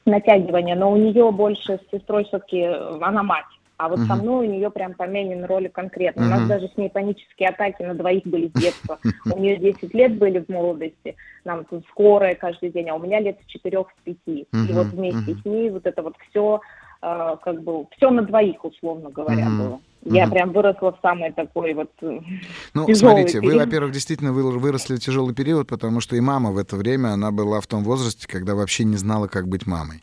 натягивание, но у нее больше с сестрой все-таки она мать, а вот со Мгм. мной у нее прям поменены роли конкретно. У нас даже с ней панические атаки на двоих были с детства. У нее 10 лет были в молодости, нам тут скорая каждый день, а у меня лет с 4 с 5. И Мгм, вот вместе мгм. с ней вот это вот все, как бы, все на двоих, условно говоря, Мгм. было. Я Мгм. прям выросла в самой такой вот... э, Ну, смотрите, вы, период. во-первых, действительно вы- выросли в тяжелый период, потому что и мама в это время, она была в том возрасте, когда вообще не знала, как быть мамой.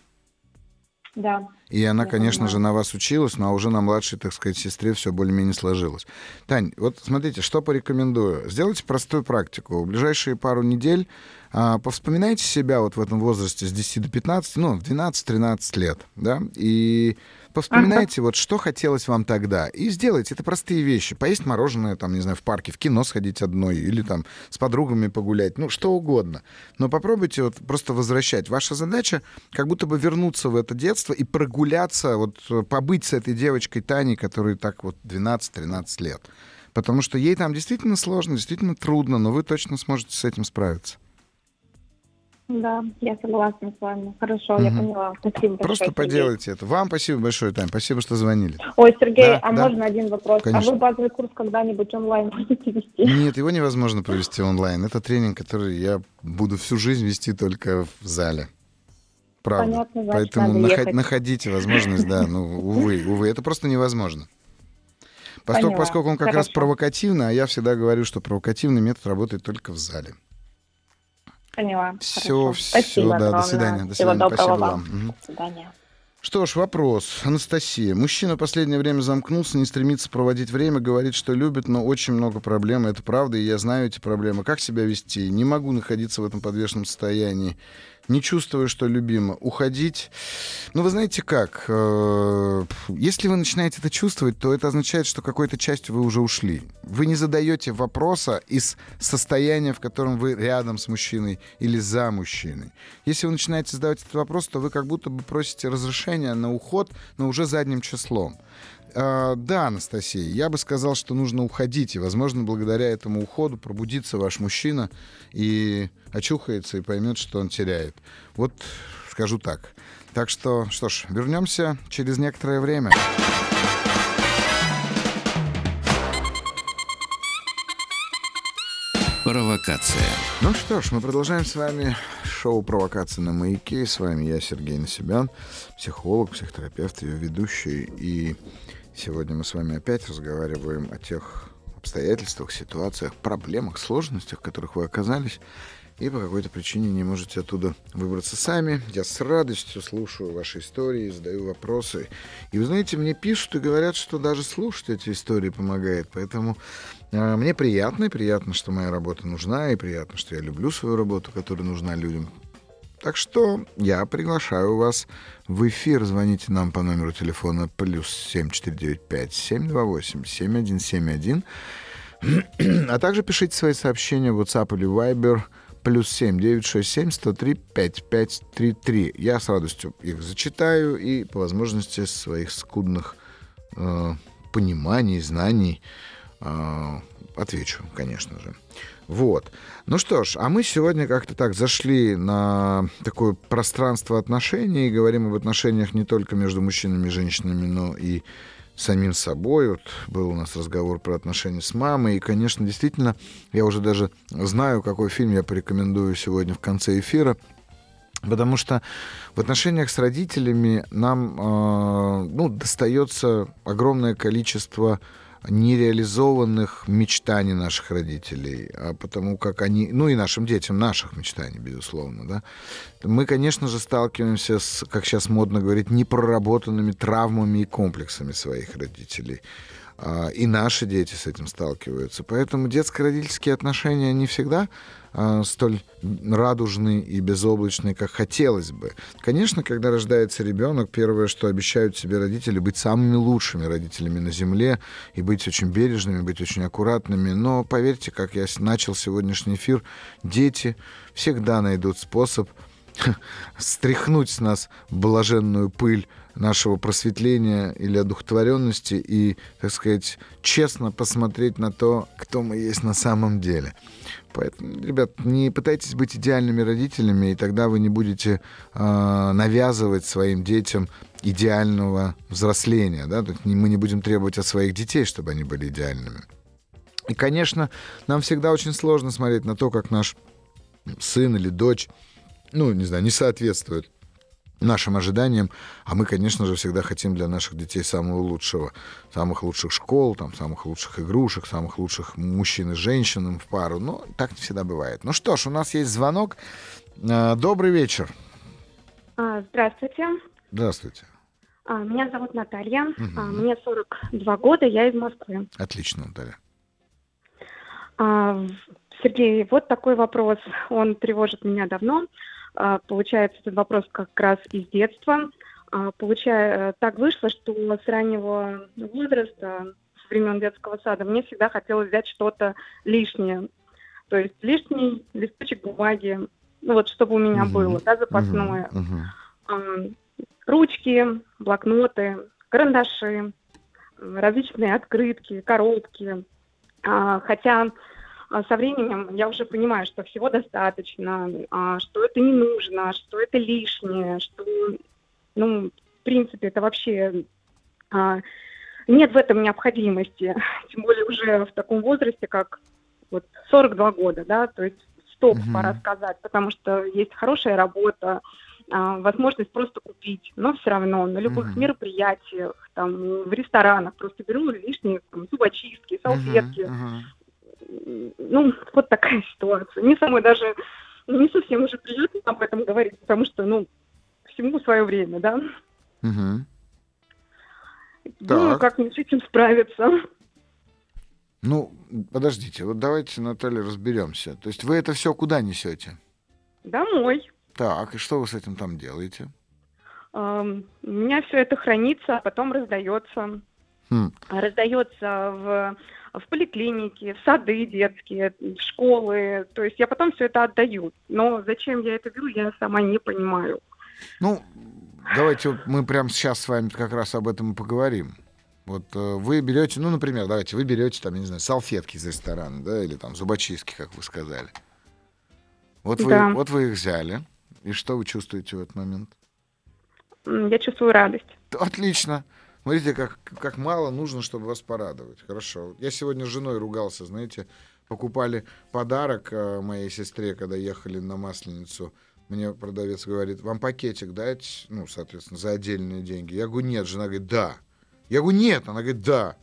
Да, И она, конечно понимаю. же, на вас училась, но уже на младшей, так сказать, сестре все более-менее сложилось. Тань, вот смотрите, что порекомендую. Сделайте простую практику. В ближайшие пару недель а, повспоминайте себя вот в этом возрасте с 10 до 15, ну, в 12-13 лет, да, и повспоминайте, вот что хотелось вам тогда, и сделайте. Это простые вещи. Поесть мороженое, там, не знаю, в парке, в кино сходить одной, или там с подругами погулять, ну, что угодно. Но попробуйте вот просто возвращать. Ваша задача как будто бы вернуться в это детство и прогуляться, вот э, побыть с этой девочкой Таней, которой так вот 12-13 лет. Потому что ей там действительно сложно, действительно трудно, но вы точно сможете с этим справиться. Да, я согласна с вами. Хорошо, я Мгм. поняла. Спасибо Просто большое, Сергей. поделайте это. Вам спасибо большое, Тань. Спасибо, что звонили. Ой, Сергей, Да, а да. можно один вопрос? Конечно. А вы базовый курс когда-нибудь онлайн будете вести? Нет, его невозможно провести онлайн. Это тренинг, который я буду всю жизнь вести только в зале. Правда. Понятно, значит, Поэтому надо наход- ехать. находите возможность, да, ну, увы, увы, это просто невозможно. Поскольку, поскольку он как раз Хорошо. провокативный, а я всегда говорю, что провокативный метод работает только в зале. Поняла. Все, Хорошо. все, Спасибо да, до огромное. свидания. До Всего свидания. доброго Спасибо вам. вам. До свидания. Что ж, вопрос. Анастасия. Мужчина в последнее время замкнулся, не стремится проводить время, говорит, что любит, но очень много проблем. Это правда, и я знаю эти проблемы. Как себя вести? Не могу находиться в этом подвешенном состоянии не чувствую, что любимо, уходить. Ну, вы знаете как, э, если вы начинаете это чувствовать, то это означает, что какой-то частью вы уже ушли. Вы не задаете вопроса из состояния, в котором вы рядом с мужчиной или за мужчиной. Если вы начинаете задавать этот вопрос, то вы как будто бы просите разрешения на уход, но уже задним числом. А, да, Анастасия, я бы сказал, что нужно уходить, и, возможно, благодаря этому уходу пробудится ваш мужчина и очухается и поймет, что он теряет. Вот скажу так. Так что, что ж, вернемся через некоторое время. Провокация. Ну что ж, мы продолжаем с вами шоу «Провокация на маяке». С вами я, Сергей Насебян, психолог, психотерапевт, ее ведущий. И Сегодня мы с вами опять разговариваем о тех обстоятельствах, ситуациях, проблемах, сложностях, в которых вы оказались, и по какой-то причине не можете оттуда выбраться сами. Я с радостью слушаю ваши истории, задаю вопросы. И вы знаете, мне пишут и говорят, что даже слушать эти истории помогает. Поэтому э, мне приятно, и приятно, что моя работа нужна, и приятно, что я люблю свою работу, которая нужна людям. Так что я приглашаю вас в эфир. Звоните нам по номеру телефона плюс 7495-728-7171. А также пишите свои сообщения в WhatsApp или Viber плюс 7 967 103 5533. Я с радостью их зачитаю и по возможности своих скудных э, пониманий, знаний э, отвечу, конечно же. Вот. Ну что ж, а мы сегодня как-то так зашли на такое пространство отношений говорим об отношениях не только между мужчинами и женщинами, но и самим собой. Вот был у нас разговор про отношения с мамой. И, конечно, действительно, я уже даже знаю, какой фильм я порекомендую сегодня в конце эфира. Потому что в отношениях с родителями нам э, ну, достается огромное количество нереализованных мечтаний наших родителей, а потому как они, ну и нашим детям, наших мечтаний, безусловно, да, мы, конечно же, сталкиваемся с, как сейчас модно говорить, непроработанными травмами и комплексами своих родителей. А, и наши дети с этим сталкиваются. Поэтому детско-родительские отношения не всегда а, столь радужные и безоблачные, как хотелось бы. Конечно, когда рождается ребенок, первое, что обещают себе родители, быть самыми лучшими родителями на земле и быть очень бережными, быть очень аккуратными. Но поверьте, как я начал сегодняшний эфир, дети всегда найдут способ стряхнуть с нас блаженную пыль нашего просветления или одухотворенности и, так сказать, честно посмотреть на то, кто мы есть на самом деле. Поэтому, ребят, не пытайтесь быть идеальными родителями, и тогда вы не будете э, навязывать своим детям идеального взросления. Да? Мы не будем требовать от своих детей, чтобы они были идеальными. И, конечно, нам всегда очень сложно смотреть на то, как наш сын или дочь, ну, не знаю, не соответствует нашим ожиданиям, а мы, конечно же, всегда хотим для наших детей самого лучшего, самых лучших школ, там, самых лучших игрушек, самых лучших мужчин и женщин в пару, но так не всегда бывает. Ну что ж, у нас есть звонок. А, добрый вечер. А, здравствуйте. Здравствуйте. А, меня зовут Наталья, угу. мне 42 года, я из Москвы. Отлично, Наталья. Сергей, вот такой вопрос, он тревожит меня давно. А, получается, этот вопрос как раз из детства. А, получая, так вышло, что с раннего возраста, с времен детского сада, мне всегда хотелось взять что-то лишнее. То есть лишний листочек бумаги, ну вот чтобы у меня uh-huh. было, да, запасное. Uh-huh. Uh-huh. Ручки, блокноты, карандаши, различные открытки, коробки. Хотя со временем я уже понимаю, что всего достаточно, а, что это не нужно, что это лишнее, что, ну, в принципе, это вообще а, нет в этом необходимости, тем более уже в таком возрасте, как вот 42 года, да, то есть стоп, угу. пора сказать, потому что есть хорошая работа, возможность просто купить, но все равно на любых uh мероприятиях, там, в ресторанах просто беру лишние там, зубочистки, салфетки, uh-huh ну, вот такая ситуация. Не самой даже, не совсем уже приятно об этом говорить, потому что, ну, всему свое время, да. Мгм. Думаю, Так. как мне с этим справиться. Ну, подождите, вот давайте, Наталья, разберемся. То есть вы это все куда несете? Домой. Так, и что вы с этим там делаете? У меня все это хранится, а потом раздается. Хм, Раздается в, в поликлинике, в сады детские, в школы. То есть я потом все это отдаю. Но зачем я это беру, я сама не понимаю. Ну, давайте мы прямо сейчас с вами как раз об этом и поговорим. Вот э, вы берете, ну, например, давайте, вы берете там, я не знаю, салфетки из ресторана, да, или там зубочистки, как вы сказали. Вот вы, Да. вот вы их взяли, и что вы чувствуете в этот момент? Я чувствую радость. Отлично. Смотрите, как, как мало нужно, чтобы вас порадовать. Хорошо. Я сегодня с женой ругался, знаете, покупали подарок э, моей сестре, когда ехали на Масленицу. Мне продавец говорит, вам пакетик дать, ну, соответственно, за отдельные деньги. Я говорю, нет. Жена говорит, да. Я говорю, нет. Она говорит, да.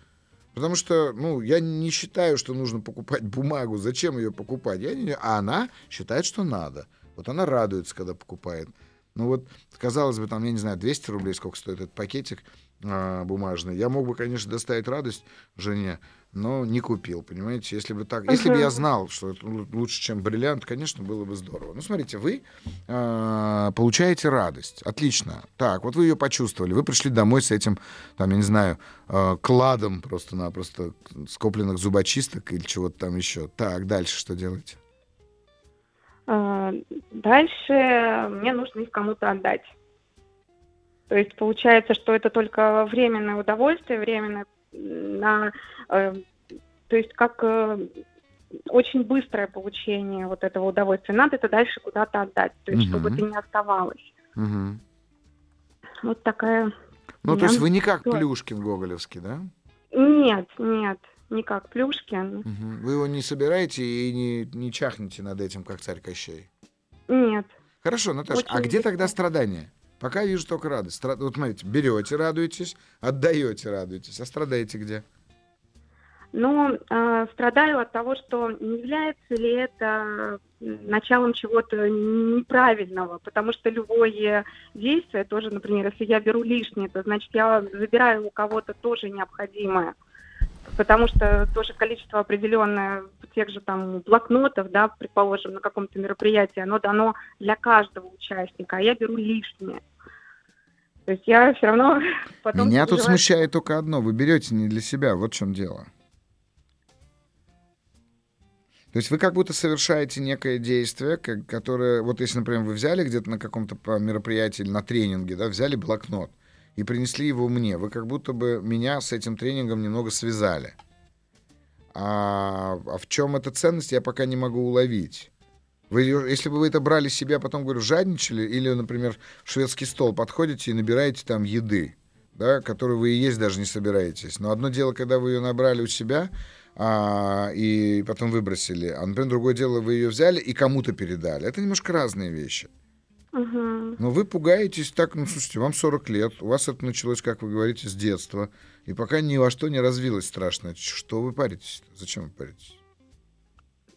Потому что, ну, я не считаю, что нужно покупать бумагу. Зачем ее покупать? Я не... А она считает, что надо. Вот она радуется, когда покупает. Ну вот, казалось бы, там, я не знаю, 200 рублей, сколько стоит этот пакетик а, бумажный. Я мог бы, конечно, доставить радость жене, но не купил, понимаете? Если бы так, если бы я знал, что это лу- лучше, чем бриллиант, конечно, было бы здорово. Ну, смотрите, вы а, получаете радость. Отлично. Так, вот вы ее почувствовали. Вы пришли домой с этим, там, я не знаю, а, кладом просто-напросто скопленных зубочисток или чего-то там еще. Так, дальше что делаете? Дальше мне нужно их кому-то отдать. То есть получается, что это только временное удовольствие, временное на, э, то есть как э, очень быстрое получение вот этого удовольствия. Надо это дальше куда-то отдать, то есть чтобы Мгм. это не оставалось. Мгм. Вот такая. Ну, то есть вы не как. Плюшкин Гоголевский, да? Нет, нет, не как Плюшкин. Мгм. Вы его не собираете и не, не чахнете над этим, как царь Кощей. Нет. Хорошо, Наташа, а Очень где легко. тогда страдания? Пока вижу только радость. Вот смотрите, берете, радуетесь, отдаете, радуетесь. А страдаете где? Но э, страдаю от того, что не является ли это началом чего-то неправильного, потому что любое действие тоже, например, если я беру лишнее, то значит я забираю у кого-то тоже необходимое, потому что тоже количество определенное тех же там блокнотов, да, предположим, на каком-то мероприятии, оно дано для каждого участника, а я беру лишнее. То есть я все равно потом... Меня тут переживаю, смущает только одно. Вы берете не для себя. Вот в чем дело. То есть вы как будто совершаете некое действие, которое... Вот если, например, вы взяли где-то на каком-то мероприятии или на тренинге, да, взяли блокнот и принесли его мне. Вы как будто бы меня с этим тренингом немного связали. А, а в чем эта ценность, я пока не могу уловить. Вы, если бы вы это брали себе, а потом, говорю, жадничали, или, например, в шведский стол подходите и набираете там еды, да, которую вы и есть даже не собираетесь. Но одно дело, когда вы ее набрали у себя а, и потом выбросили, а, например, другое дело, вы ее взяли и кому-то передали. Это немножко разные вещи. Но вы пугаетесь так, ну, слушайте, вам 40 лет, у вас это началось, как вы говорите, с детства, и пока ни во что не развилось страшно. Что вы паритесь? Зачем вы паритесь?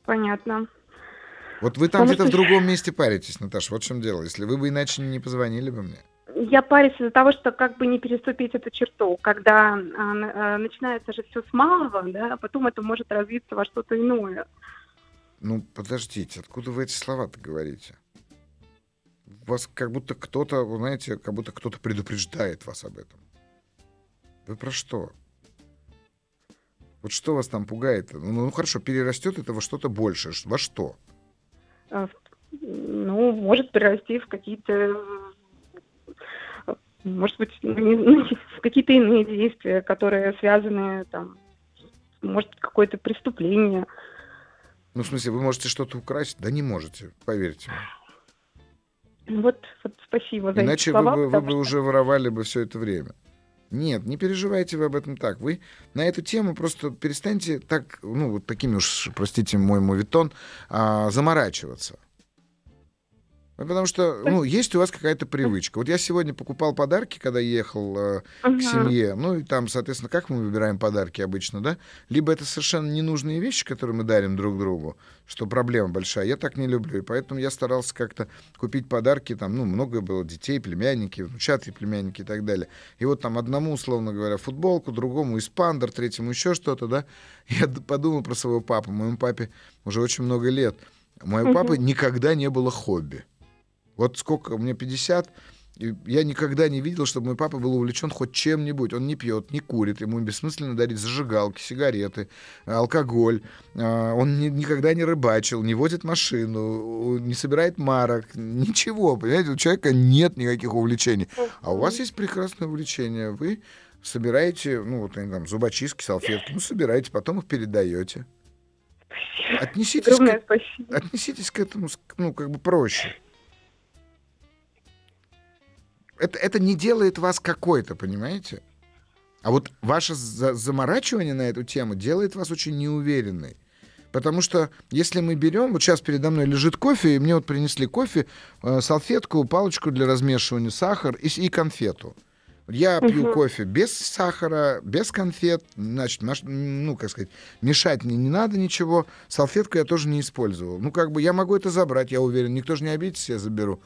Понятно. Вот вы там Потому где-то в что- другом месте паритесь, Наташа, вот в чем дело. Если вы бы иначе не позвонили бы мне. Я парюсь из-за того, что как бы не переступить эту черту, когда а, а, начинается же все с малого, да, а потом это может развиться во что-то иное. Ну, подождите, откуда вы эти слова-то говорите? Вас как будто кто-то, вы знаете, как будто кто-то предупреждает вас об этом. Вы про что? Вот что вас там пугает? Ну, ну, хорошо, перерастет это во что-то большее. Во что? А, Ну, может перерасти в какие-то, может быть, ну, ну, в какие-то иные действия, которые связаны там, может, какое-то преступление. Ну, в смысле, вы можете что-то украсть? Да не можете, поверьте мне. Вот, вот спасибо за эти Иначе вы слова. бы, вы бы уже воровали бы все это время. Нет, не переживайте вы об этом так. Вы на эту тему просто перестаньте так, ну, вот такими уж, простите мой мовитон, а, заморачиваться. Ну, Потому что, ну, есть у вас какая-то привычка. Вот я сегодня покупал подарки, когда ехал э, Ага. к семье. Ну, и там, соответственно, как мы выбираем подарки обычно, да? Либо это совершенно ненужные вещи, которые мы дарим друг другу, что проблема большая. Я так не люблю. И поэтому я старался как-то купить подарки. Там, ну, много было детей, племянники, внучатые племянники и так далее. И вот там одному, условно говоря, футболку, другому испандер, третьему еще что-то, да? Я подумал про своего папу. Моему папе уже очень много лет. У моего папы никогда не было хобби. Вот сколько, мне 50, и я никогда не видел, чтобы мой папа был увлечен хоть чем-нибудь. Он не пьет, не курит, ему бессмысленно дарить зажигалки, сигареты, алкоголь. А, Он ни- никогда не рыбачил, не водит машину, не собирает марок, ничего. Понимаете, у человека нет никаких увлечений. А у вас есть прекрасное увлечение. Вы собираете, ну, вот они там зубочистки, салфетки, ну, собираете, потом их передаете. Отнеситесь к, Огромное спасибо. отнеситесь к этому, ну, как бы проще. Это, это не делает вас какой-то, понимаете? А вот ваше за- заморачивание на эту тему делает вас очень неуверенной. Потому что если мы берем, вот сейчас передо мной лежит кофе, и мне вот принесли кофе, э, салфетку, палочку для размешивания, сахар и, и конфету. Я пью Мгм. кофе без сахара, без конфет, значит, маш- ну, как сказать, мешать мне не надо ничего. Салфетку я тоже не использовал. Ну, как бы я могу это забрать, я уверен. Никто же не обидится, я заберу.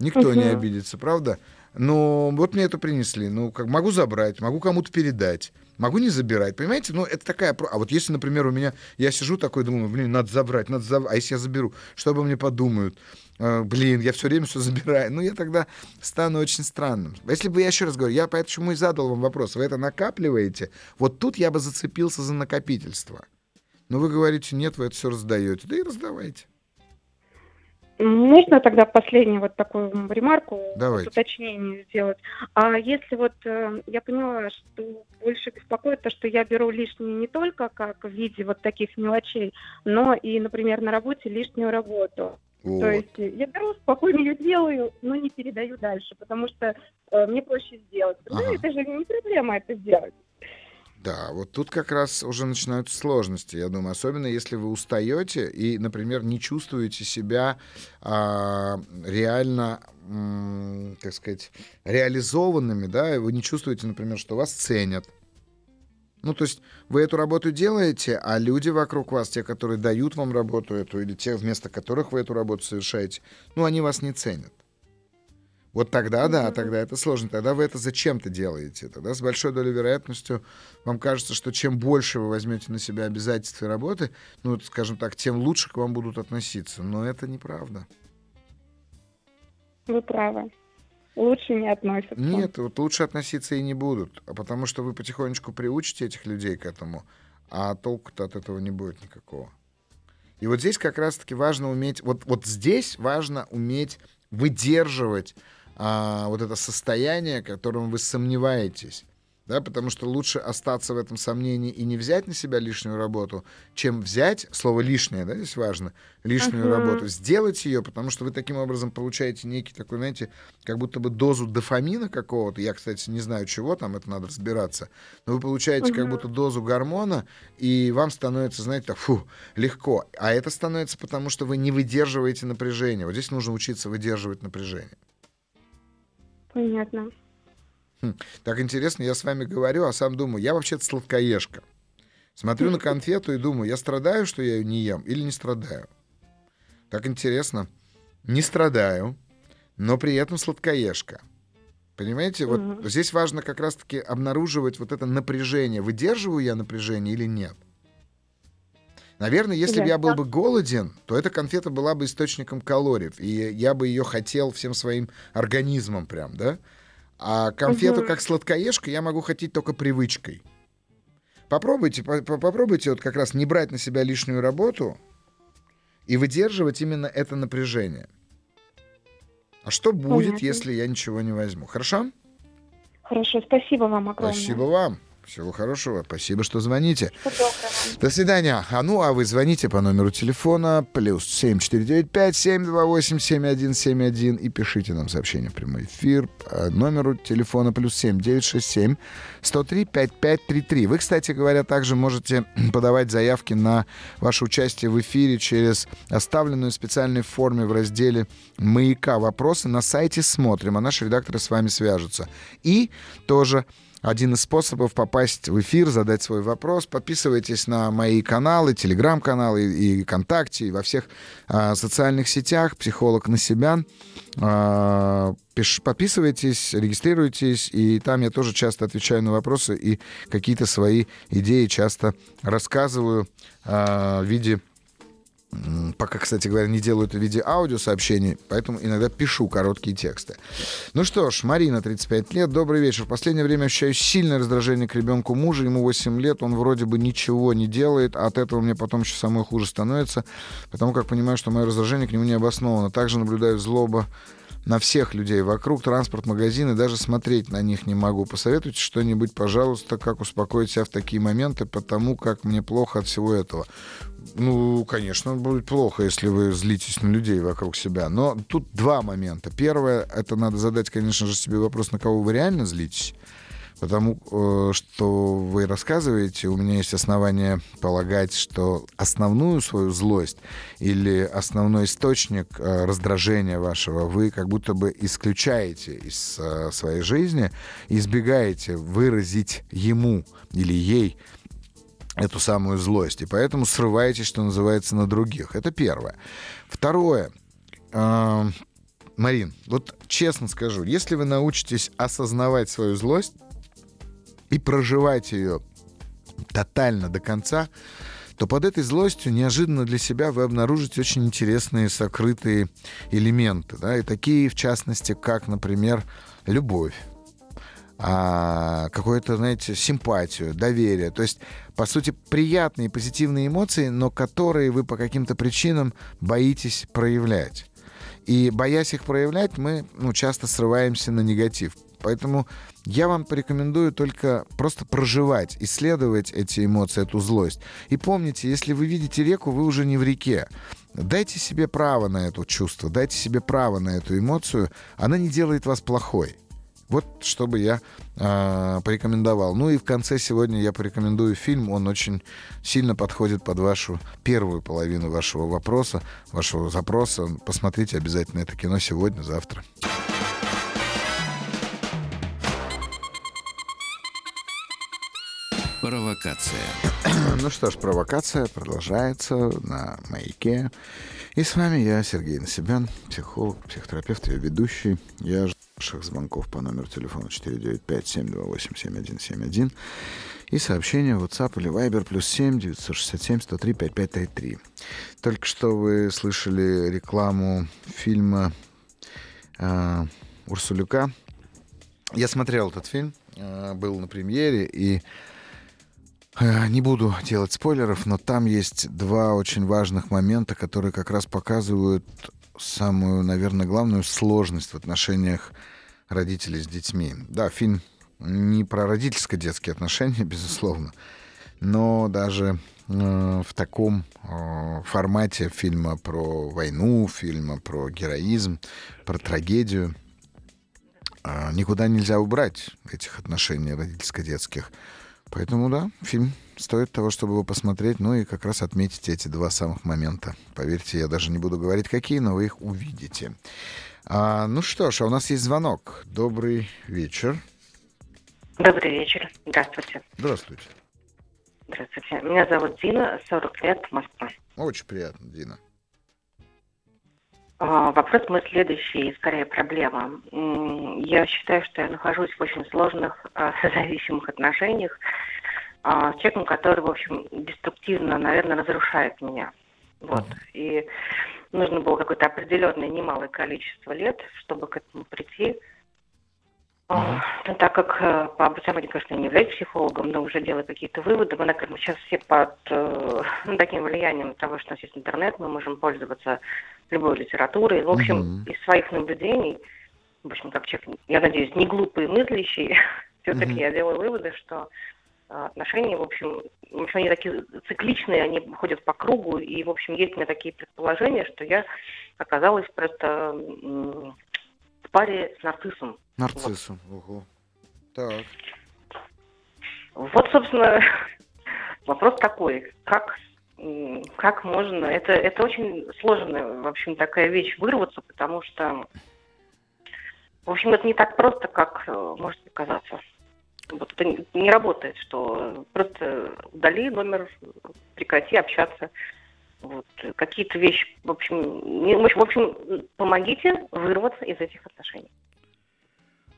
Никто не Мгм. обидится, правда? Но вот мне это принесли. Ну, как могу забрать, могу кому-то передать. Могу не забирать, понимаете? Ну, это такая... А вот если, например, у меня... Я сижу такой, думаю, блин, надо забрать, надо забрать. А если я заберу, что обо мне подумают? А, блин, я все время все забираю. Ну, я тогда стану очень странным. Если бы, я еще раз говорю, я поэтому и задал вам вопрос. Вы это накапливаете? Вот тут я бы зацепился за накопительство. Но вы говорите, нет, вы это все раздаете. Да и раздавайте. Можно тогда последнюю вот такую ремарку, Давайте. уточнение сделать? А если вот э, я поняла, что больше беспокоит то, что я беру лишнее не только как в виде вот таких мелочей, но и, например, на работе лишнюю работу. Вот. То есть я беру, спокойно ее делаю, но не передаю дальше, потому что э, мне проще сделать. Ну, Ага. это же не проблема это сделать. Да, вот тут как раз уже начинаются сложности, я думаю, особенно если вы устаете и, например, не чувствуете себя а, реально, м, так сказать, реализованными, да, и вы не чувствуете, например, что вас ценят. Ну, то есть вы эту работу делаете, а люди вокруг вас, те, которые дают вам работу эту, или те, вместо которых вы эту работу совершаете, ну, они вас не ценят. Вот тогда, да, тогда это сложно. Тогда вы это зачем-то делаете. Тогда с большой долей вероятностью вам кажется, что чем больше вы возьмете на себя обязательств и работы, ну, скажем так, тем лучше к вам будут относиться. Но это неправда. Вы правы. Лучше не относятся. Нет, вот лучше относиться и не будут, а потому что вы потихонечку приучите этих людей к этому, а толку-то от этого не будет никакого. И вот здесь как раз-таки важно уметь, вот, вот здесь важно уметь выдерживать а, вот это состояние, в котором вы сомневаетесь. Да, потому что лучше остаться в этом сомнении и не взять на себя лишнюю работу, чем взять, слово лишнее, да, здесь важно, лишнюю Мгм. работу, сделать ее, потому что вы таким образом получаете некий такой, знаете, как будто бы дозу дофамина какого-то, я, кстати, не знаю чего там, это надо разбираться, но вы получаете как Мгм. будто дозу гормона, и вам становится, знаете, так, фу, легко. А это становится потому, что вы не выдерживаете напряжение. Вот здесь нужно учиться выдерживать напряжение. Понятно. Так интересно, я с вами говорю, а сам думаю, я вообще-то сладкоежка. Смотрю на конфету и думаю, я страдаю, что я ее не ем, или не страдаю? Так интересно. Не страдаю, но при этом сладкоежка. Понимаете, вот Мгм. здесь важно как раз-таки обнаруживать вот это напряжение. Выдерживаю я напряжение или нет? Наверное, если бы я был бы голоден, то эта конфета была бы источником калорий, и я бы ее хотел всем своим организмом прям, да? А конфету Мгм. как сладкоежка я могу хотеть только привычкой. Попробуйте, по- по- попробуйте вот как раз не брать на себя лишнюю работу и выдерживать именно это напряжение. А что будет, Понятно. если я ничего не возьму? Хорошо? Хорошо, спасибо вам огромное. Спасибо вам. Всего хорошего. Спасибо, что звоните. До свидания. А ну, а вы звоните по номеру телефона плюс 7495-728-7171 и пишите нам сообщение в прямой эфир по номеру телефона плюс 7967 103 5533. Вы, кстати говоря, также можете подавать заявки на ваше участие в эфире через оставленную в специальной форме в разделе «Маяка вопросы» на сайте «Смотрим», а наши редакторы с вами свяжутся. И тоже один из способов попасть в эфир, задать свой вопрос. Подписывайтесь на мои каналы, телеграм-каналы и, ВКонтакте, и во всех а, социальных сетях. Психолог на себя. А, пиш, подписывайтесь, регистрируйтесь, и там я тоже часто отвечаю на вопросы и какие-то свои идеи часто рассказываю а, в виде Пока, кстати говоря, не делаю это в виде аудиосообщений, поэтому иногда пишу короткие тексты. Ну что ж, Марина, 35 лет, добрый вечер. В последнее время ощущаю сильное раздражение к ребенку мужа, ему 8 лет, он вроде бы ничего не делает, а от этого мне потом еще самой хуже становится, потому как понимаю, что мое раздражение к нему не обосновано. Также наблюдаю злоба на всех людей вокруг, транспорт, магазины, даже смотреть на них не могу. Посоветуйте что-нибудь, пожалуйста, как успокоить себя в такие моменты, потому как мне плохо от всего этого. Ну, конечно, будет плохо, если вы злитесь на людей вокруг себя. Но тут два момента. Первое, это надо задать, конечно же, себе вопрос, на кого вы реально злитесь. Потому э, что вы рассказываете, у меня есть основания полагать, что основную свою злость или основной источник э, раздражения вашего вы как будто бы исключаете из э, своей жизни, избегаете выразить ему или ей эту самую злость, и поэтому срываетесь, что называется, на других. Это первое. Второе. Марин, вот честно скажу, если вы научитесь осознавать свою злость, и проживать ее тотально до конца, то под этой злостью неожиданно для себя вы обнаружите очень интересные сокрытые элементы. Да, и такие, в частности, как, например, любовь, а, какую-то, знаете, симпатию, доверие. То есть, по сути, приятные, позитивные эмоции, но которые вы по каким-то причинам боитесь проявлять. И боясь их проявлять, мы ну, часто срываемся на негатив. Поэтому я вам порекомендую только просто проживать, исследовать эти эмоции, эту злость. И помните, если вы видите реку, вы уже не в реке. Дайте себе право на это чувство, дайте себе право на эту эмоцию. Она не делает вас плохой. Вот что бы я э, порекомендовал. Ну и в конце сегодня я порекомендую фильм. Он очень сильно подходит под вашу первую половину вашего вопроса, вашего запроса. Посмотрите обязательно это кино сегодня, завтра. Провокация. Ну что ж, провокация продолжается на маяке. И с вами я, Сергей Насибян, психолог, психотерапевт, ее ведущий. Я жду ваших звонков по номеру телефона 495-728-7171 и сообщения в WhatsApp или Viber плюс 7 967 103 5533. Только что вы слышали рекламу фильма э, Урсулюка. Я смотрел этот фильм, э, был на премьере, и не буду делать спойлеров, но там есть два очень важных момента, которые как раз показывают самую, наверное, главную сложность в отношениях родителей с детьми. Да, фильм не про родительско-детские отношения, безусловно, но даже э, в таком э, формате фильма про войну, фильма про героизм, про трагедию э, никуда нельзя убрать этих отношений родительско-детских. Поэтому, да, фильм стоит того, чтобы его посмотреть, ну и как раз отметить эти два самых момента. Поверьте, я даже не буду говорить, какие, но вы их увидите. А, ну что ж, а у нас есть звонок. Добрый вечер. Добрый вечер. Здравствуйте. Здравствуйте. Здравствуйте. Меня зовут Дина, 40 лет, Москва. Очень приятно, Дина. А, вопрос мой следующий, скорее проблема. Я считаю, что я нахожусь в очень сложных а, созависимых отношениях а, с человеком, который, в общем, деструктивно, наверное, разрушает меня. Вот. И нужно было какое-то определенное немалое количество лет, чтобы к этому прийти. Ну, так как э, по образованию, конечно, не являюсь психологом, но уже делаю какие-то выводы, мы, наверное, сейчас все под э, ну, таким влиянием того, что у нас есть интернет, мы можем пользоваться любой литературой. В общем, uh-huh. из своих наблюдений, в общем, как человек, я надеюсь, не глупый мыслящий, все-таки uh-huh. я делаю выводы, что а, отношения, в общем, в общем, они такие цикличные, они ходят по кругу, и, в общем, есть у меня такие предположения, что я оказалась просто паре с нарциссом. Нарциссом, вот. ого. Так. Вот, собственно, вопрос такой, как как можно, это, это очень сложная, в общем, такая вещь вырваться, потому что, в общем, это не так просто, как э, может показаться. Вот это не работает, что просто удали номер, прекрати общаться. Вот. Какие-то вещи, в общем, в общем, помогите вырваться из этих отношений.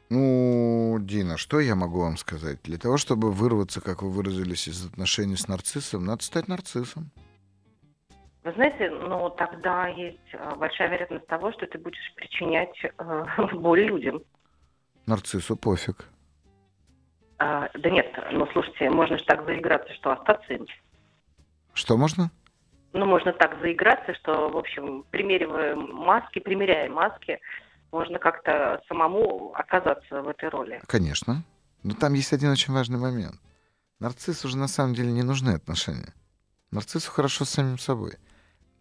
Ну, Дина, что я могу вам сказать? Для того, чтобы вырваться, как вы выразились, из отношений с нарциссом, надо стать нарциссом. Вы знаете, ну тогда есть э, большая вероятность того, что ты будешь причинять э, боль людям. Нарциссу пофиг. А, да нет, ну слушайте, можно же так заиграться, что остаться им. Что можно? Ну, можно так заиграться, что, в общем, примеривая маски, примеряя маски, можно как-то самому оказаться в этой роли. Конечно. Но там есть один очень важный момент. Нарциссу уже на самом деле не нужны отношения. Нарциссу хорошо с самим собой.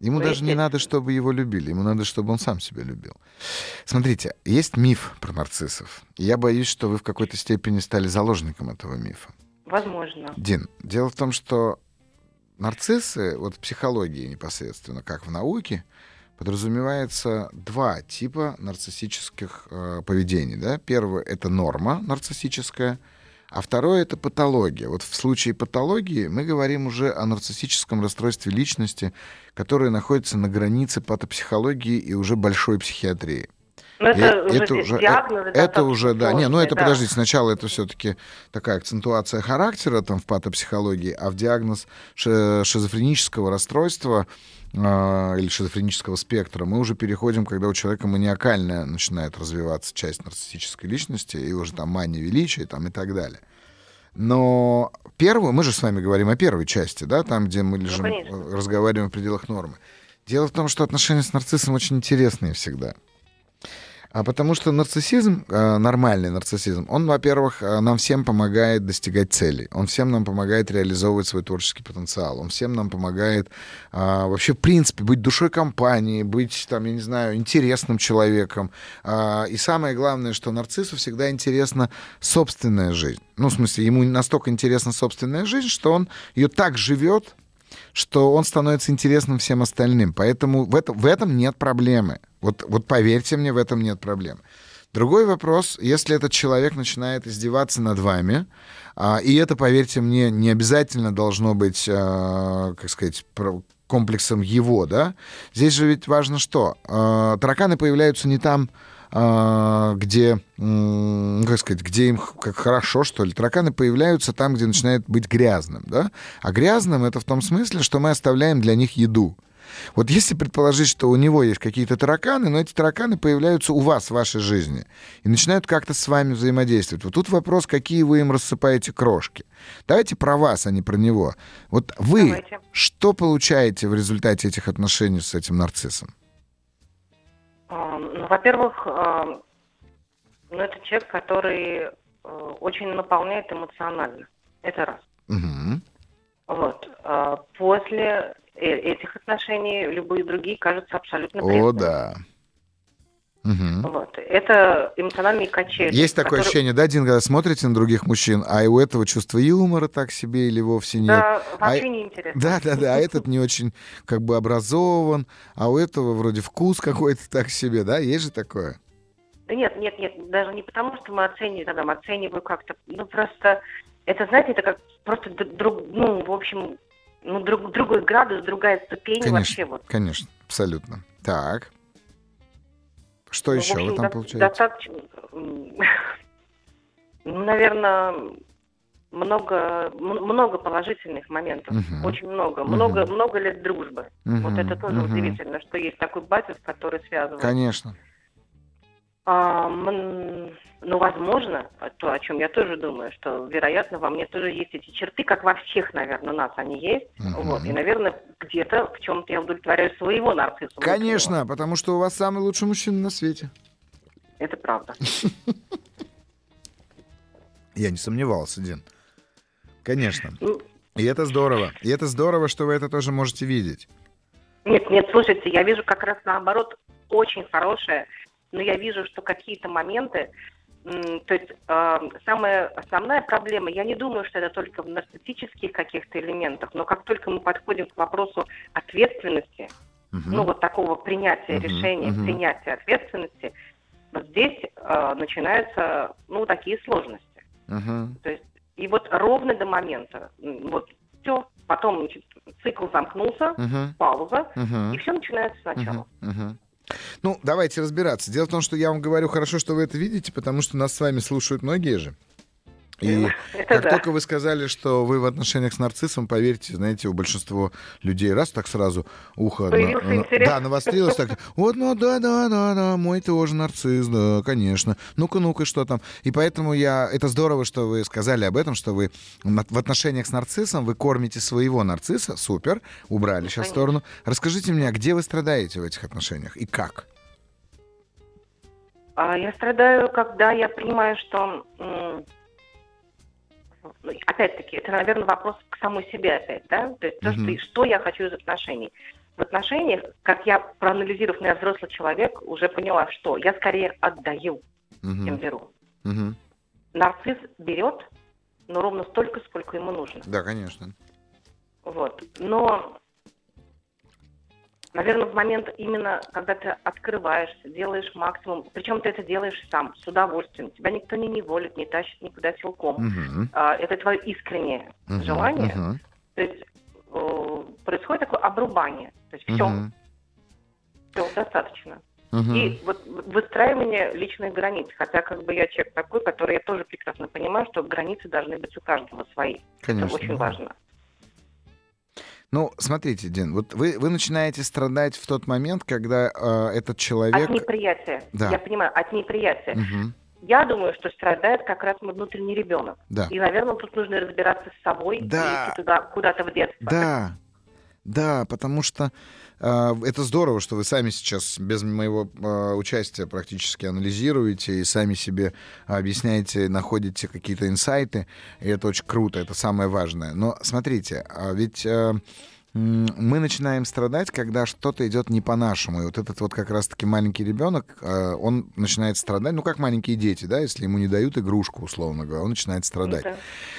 Ему даже не надо, чтобы его любили, ему надо, чтобы он сам себя любил. Смотрите, есть миф про нарциссов. И я боюсь, что вы в какой-то степени стали заложником этого мифа. Возможно. Дин, дело в том, что нарциссы, вот в психологии непосредственно, как в науке, подразумевается два типа нарциссических э, поведений. Да? Первое — это норма нарциссическая — а второе — это патология. Вот в случае патологии мы говорим уже о нарциссическом расстройстве личности, которое находится на границе патопсихологии и уже большой психиатрии. Но это, это, уже, это уже, это, это уже, да. Не, ну это, да. подождите, сначала это все-таки такая акцентуация характера там в патопсихологии, а в диагноз шизофренического расстройства э, или шизофренического спектра, мы уже переходим, когда у человека маниакальная начинает развиваться часть нарциссической личности, и уже там мания величия там, и так далее. Но первую, мы же с вами говорим о первой части, да, там, где мы лежим, ну, разговариваем в пределах нормы. Дело в том, что отношения с нарциссом очень интересные всегда. А потому что нарциссизм, э, нормальный нарциссизм, он, во-первых, э, нам всем помогает достигать целей. Он всем нам помогает реализовывать свой творческий потенциал. Он всем нам помогает а, вообще, в принципе, быть душой компании, быть, там, я не знаю, интересным человеком. А, и самое главное, что нарциссу всегда интересна собственная жизнь. Ну, в смысле, ему настолько интересна собственная жизнь, что он ее так живет, что он становится интересным всем остальным. Поэтому в, это, в этом нет проблемы. Вот, вот поверьте мне, в этом нет проблем. Другой вопрос, если этот человек начинает издеваться над вами, а, и это, поверьте мне, не обязательно должно быть, а, как сказать, комплексом его, да? Здесь же ведь важно что? А, тараканы появляются не там, где, ну, как сказать, где им как хорошо, что ли. Тараканы появляются там, где начинает быть грязным, да? А грязным это в том смысле, что мы оставляем для них еду. Вот если предположить, что у него есть какие-то тараканы, но эти тараканы появляются у вас в вашей жизни и начинают как-то с вами взаимодействовать. Вот тут вопрос, какие вы им рассыпаете крошки. Давайте про вас, а не про него. Вот вы Давайте. что получаете в результате этих отношений с этим нарциссом? Ну, во-первых, ну, это человек, который э, очень наполняет эмоционально. Это раз. Угу. Вот. А после этих отношений любые другие кажутся абсолютно О, да. Угу. Вот. Это эмоциональные качели. Есть такое которые... ощущение, да, Дин, когда смотрите на других мужчин, а у этого чувство юмора так себе или вовсе нет. Да, вообще а... не интересно. Да, да, да, а этот не очень как бы образован, а у этого вроде вкус какой-то так себе, да, есть же такое? Да нет, нет, нет, даже не потому, что мы оцениваем, там, оцениваю как-то, ну просто, это, знаете, это как просто друг, ну, в общем, ну, друг, другой градус, другая ступень конечно, вообще вот. Конечно, абсолютно. Так. Что ну, еще общем, вы там до, получаете? Достаточно, ну, наверное, много, много положительных моментов, uh-huh. очень много, uh-huh. много, много лет дружбы. Uh-huh. Вот это тоже uh-huh. удивительно, что есть такой батюшка, который связывает. Конечно. А, ну, возможно, то, о чем я тоже думаю, что, вероятно, во мне тоже есть эти черты, как во всех, наверное, нас они есть. Uh-huh. Вот, и, наверное, где-то в чем-то я удовлетворяю своего нарцисса. Конечно, потому что у вас самый лучший мужчина на свете. Это правда. Я не сомневался, Дин. Конечно. Ну, И это здорово. И это здорово, что вы это тоже можете видеть. Нет, нет, слушайте, я вижу как раз наоборот очень хорошее, но я вижу, что какие-то моменты, то есть э, самая основная проблема, я не думаю, что это только в нарциссических каких-то элементах, но как только мы подходим к вопросу ответственности, Мгм. ну вот такого принятия Мгм, решения, мгм. принятия ответственности, вот здесь э, начинаются, ну, такие сложности. Мгм. То есть, и вот ровно до момента, вот все, потом значит, цикл замкнулся, Мгм. пауза, Мгм. и все начинается сначала. Мгм, мгм. Ну, давайте разбираться. Дело в том, что я вам говорю, хорошо, что вы это видите, потому что нас с вами слушают многие же. И Это как да. только вы сказали, что вы в отношениях с нарциссом, поверьте, знаете, у большинства людей раз так сразу ухо... Появился на- интерес. да, навострилось так. Вот, ну да, да, да, да, мой тоже нарцисс, да, конечно. Ну-ка, ну-ка, что там? И поэтому я... Это здорово, что вы сказали об этом, что вы в отношениях с нарциссом, вы кормите своего нарцисса, супер, убрали сейчас в сторону. Расскажите мне, а где вы страдаете в этих отношениях и как? А я страдаю, когда я понимаю, что... ну, Опять-таки, это, наверное, вопрос к самой себе опять, да? То есть то, Мгм. что, я хочу из отношений. В отношениях, как я, проанализировав, я взрослый человек, уже поняла, что я скорее отдаю, чем Мгм, беру. мгм. Нарцисс берет, но ровно столько, сколько ему нужно. Да, конечно. Вот. Но, наверное, в момент именно, когда ты открываешься, делаешь максимум, причем ты это делаешь сам, с удовольствием, тебя никто не неволит, не тащит никуда силком. Мгм, А, это твое искреннее мгм, желание. мгм, То есть э, происходит такое обрубание. То есть все, мгм, все, достаточно. мгм. И вот выстраивание личных границ. Хотя как бы я человек такой, который я тоже прекрасно понимаю, что границы должны быть у каждого свои. Конечно. Это очень важно. Ну, смотрите, Дин, вот вы, вы начинаете страдать в тот момент, когда э, этот человек... От неприятия. Да. Я понимаю, от неприятия. Мгм, Я думаю, что страдает как раз мой внутренний ребенок. Да. И, наверное, тут нужно разбираться с собой Да. и идти туда, куда-то в детство. Да, да, потому что это здорово, что вы сами сейчас без моего э, участия практически анализируете и сами себе объясняете, находите какие-то инсайты, и это очень круто, это самое важное. Но смотрите, а ведь э, мы начинаем страдать, когда что-то идет не по-нашему. И вот этот вот как раз-таки маленький ребенок, э, он начинает страдать, ну как маленькие дети, да, если ему не дают игрушку, условно говоря, он начинает страдать. Да.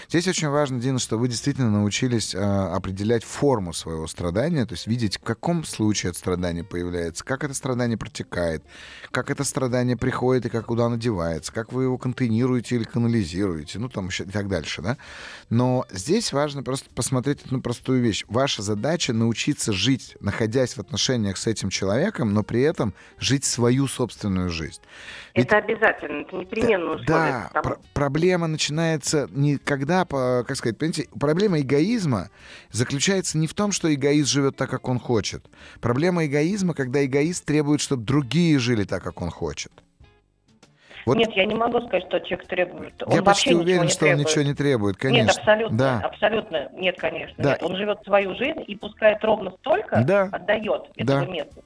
Здесь очень важно, Дина, что вы действительно научились э, определять форму своего страдания, то есть видеть, в каком случае это страдание появляется, как это страдание протекает, как это страдание приходит и как куда оно девается, как вы его контейнируете или канализируете, ну там еще и так дальше, да. Но здесь важно просто посмотреть одну простую вещь. Ваша задача научиться жить, находясь в отношениях с этим человеком, но при этом жить свою собственную жизнь. Ведь- Это обязательно, это непременное условие. да, пр- проблема начинается не когда, как сказать, понимаете, проблема эгоизма заключается не в том, что эгоист живет так, как он хочет. Проблема эгоизма, когда эгоист требует, чтобы другие жили так, как он хочет. Вот Нет, я не могу сказать, что человек требует. Он я почти уверен, что он ничего не требует, конечно. Нет, абсолютно, Да. абсолютно нет, конечно. Да. Нет, он живет свою жизнь и пускает ровно столько, Да. отдает Да. этого места.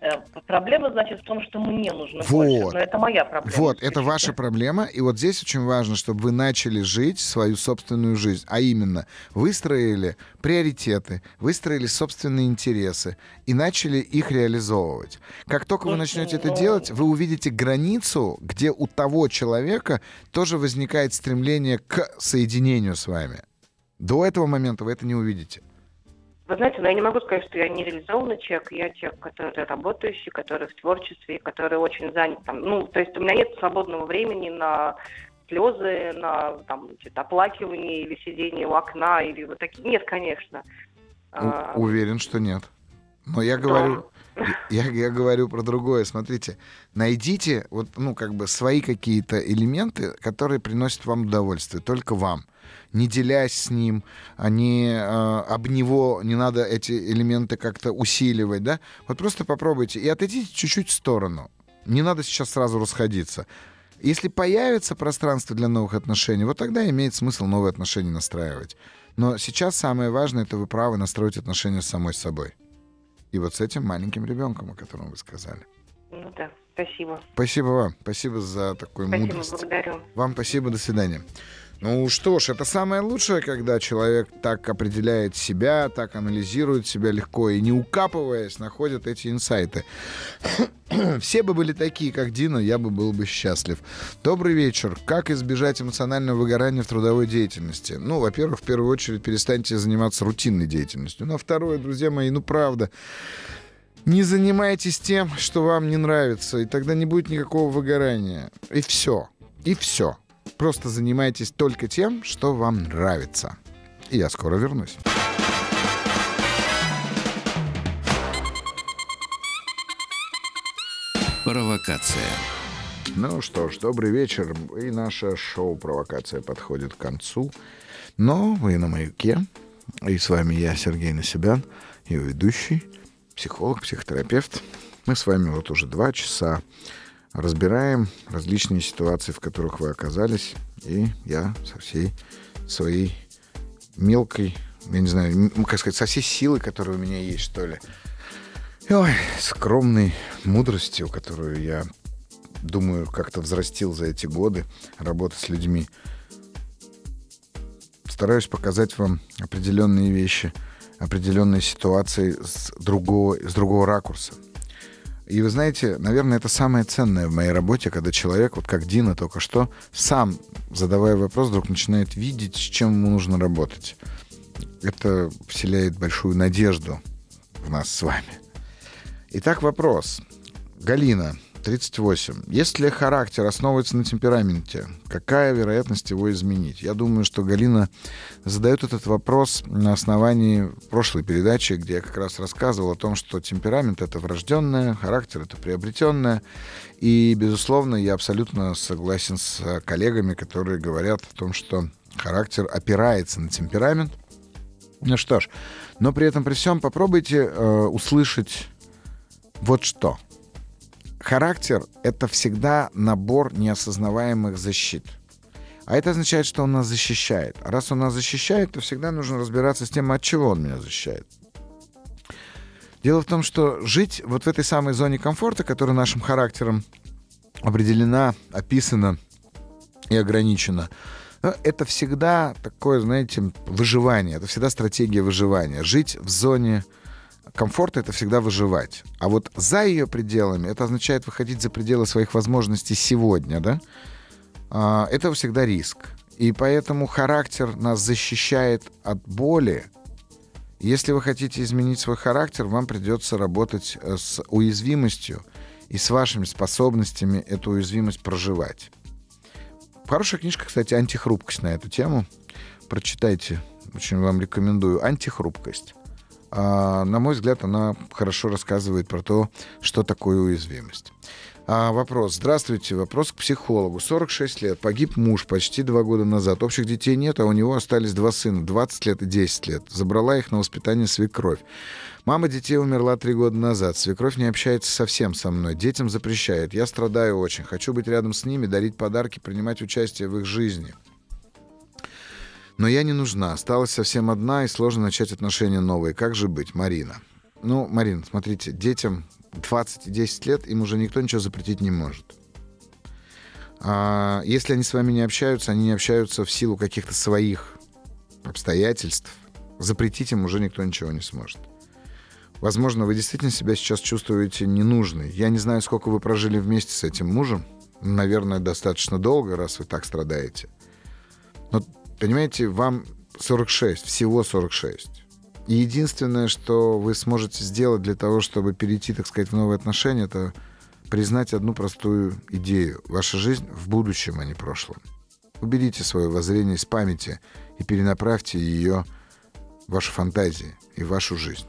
Э, Проблема, значит, в том, что мне нужно Вот. больше. Но это моя проблема. Вот, это ваша проблема, и вот здесь очень важно, чтобы вы начали жить свою собственную жизнь, а именно выстроили приоритеты, выстроили собственные интересы и начали их реализовывать. Как только вы Слушайте, начнете это ну- делать, вы увидите границу, где у того человека тоже возникает стремление к соединению с вами. До этого момента вы это не увидите. Вы знаете, но я не могу сказать, что я нереализованный человек. Я человек, который работающий, который в творчестве, который очень занят. Там, ну, то есть у меня нет свободного времени на слезы, на там, оплакивание или сидение у окна, или вот такие. Нет, конечно. У- А, уверен, что нет. Но я да. говорю, я, я говорю про другое. Смотрите, найдите вот, ну, как бы свои какие-то элементы, которые приносят вам удовольствие, только вам. Не делясь с ним, а не э, об него, не надо эти элементы как-то усиливать, да? Вот просто попробуйте и отойдите чуть-чуть в сторону. Не надо сейчас сразу расходиться. Если появится пространство для новых отношений, вот тогда имеет смысл новые отношения настраивать. Но сейчас самое важное, это вы правы настроить отношения с самой собой. И вот с этим маленьким ребенком, о котором вы сказали. Ну да, спасибо. Спасибо вам. Спасибо за такую Спасибо, мудрость. благодарю. Вам спасибо. До свидания. Ну что ж, это самое лучшее, когда человек так определяет себя, так анализирует себя легко и не укапываясь, находит эти инсайты. Все бы были такие, как Дина, я бы был бы счастлив. Добрый вечер. Как избежать эмоционального выгорания в трудовой деятельности? Ну, во-первых, в первую очередь перестаньте заниматься рутинной деятельностью. Ну, а второе, друзья мои, ну правда, не занимайтесь тем, что вам не нравится, и тогда не будет никакого выгорания. И все. И все. Просто занимайтесь только тем, что вам нравится. И я скоро вернусь. Провокация. Ну что ж, добрый вечер. И наше шоу «Провокация» подходит к концу. Но вы на «Маяке». И с вами я, Сергей Насибян, ее ведущий, психолог, психотерапевт. Мы с вами вот уже два часа разбираем различные ситуации, в которых вы оказались, и я со всей своей мелкой, я не знаю, как сказать, со всей силы, которая у меня есть, что ли, ой, скромной мудростью, которую я думаю, как-то взрастил за эти годы работы с людьми, стараюсь показать вам определенные вещи, определенные ситуации с другого, с другого ракурса – и вы знаете, наверное, это самое ценное в моей работе, когда человек, вот как Дина только что, сам, задавая вопрос, вдруг начинает видеть, с чем ему нужно работать. Это вселяет большую надежду в нас с вами. Итак, вопрос. Галина, 38. Если характер основывается на темпераменте, какая вероятность его изменить? Я думаю, что Галина задает этот вопрос на основании прошлой передачи, где я как раз рассказывал о том, что темперамент — это врожденное, характер — это приобретенное. И, безусловно, я абсолютно согласен с коллегами, которые говорят о том, что характер опирается на темперамент. Ну что ж, но при этом при всем попробуйте э, услышать вот что — Характер — это всегда набор неосознаваемых защит. А это означает, что он нас защищает. А раз он нас защищает, то всегда нужно разбираться с тем, от чего он меня защищает. Дело в том, что жить вот в этой самой зоне комфорта, которая нашим характером определена, описана и ограничена, э, это всегда такое, знаете, выживание. Это всегда стратегия выживания. Жить в зоне комфорт — это всегда выживать. А вот за ее пределами это означает выходить за пределы своих возможностей сегодня, да? А, это всегда риск. И поэтому характер нас защищает от боли. Если вы хотите изменить свой характер, вам придется работать э, с уязвимостью и с вашими способностями эту уязвимость проживать. Хорошая книжка, кстати, «Антихрупкость» на эту тему. Прочитайте, очень вам рекомендую. «Антихрупкость». А, на мой взгляд, она хорошо рассказывает про то, что такое уязвимость. А, вопрос. Здравствуйте. Вопрос к психологу. 46 лет. Погиб муж почти два года назад. Общих детей нет, а у него остались два сына. 20 лет и 10 лет. Забрала их на воспитание свекровь. Мама детей умерла три года назад. Свекровь не общается совсем со мной. Детям запрещает. Я страдаю очень. Хочу быть рядом с ними, дарить подарки, принимать участие в их жизни. Но я не нужна. Осталась совсем одна, и сложно начать отношения новые. Как же быть, Марина? Ну, Марин, смотрите, детям 20 и 10 лет, им уже никто ничего запретить не может. А если они с вами не общаются, они не общаются в силу каких-то своих обстоятельств, запретить им уже никто ничего не сможет. Возможно, вы действительно себя сейчас чувствуете ненужной. Я не знаю, сколько вы прожили вместе с этим мужем. Наверное, достаточно долго, раз вы так страдаете. Но Понимаете, вам 46, всего 46. И единственное, что вы сможете сделать для того, чтобы перейти, так сказать, в новые отношения, это признать одну простую идею. Ваша жизнь в будущем, а не прошлом. Уберите свое воззрение из памяти и перенаправьте ее в вашу фантазию и в вашу жизнь.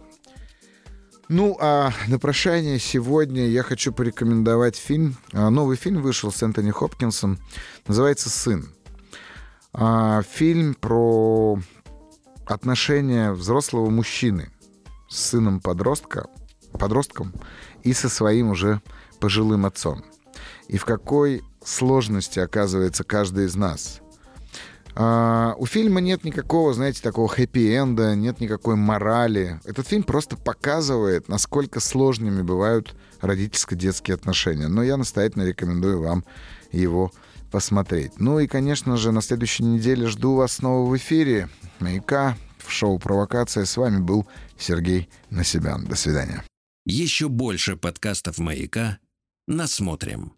Ну, а на прощание сегодня я хочу порекомендовать фильм. А, новый фильм вышел с Энтони Хопкинсом. Называется «Сын». А, фильм про отношения взрослого мужчины с сыном подростка, подростком и со своим уже пожилым отцом. И в какой сложности оказывается каждый из нас. А, у фильма нет никакого, знаете, такого хэппи-энда, нет никакой морали. Этот фильм просто показывает, насколько сложными бывают родительско-детские отношения. Но я настоятельно рекомендую вам его посмотреть. Ну и, конечно же, на следующей неделе жду вас снова в эфире. «Маяка» в шоу «Провокация». С вами был Сергей Насибян. До свидания. Еще больше подкастов «Маяка» насмотрим.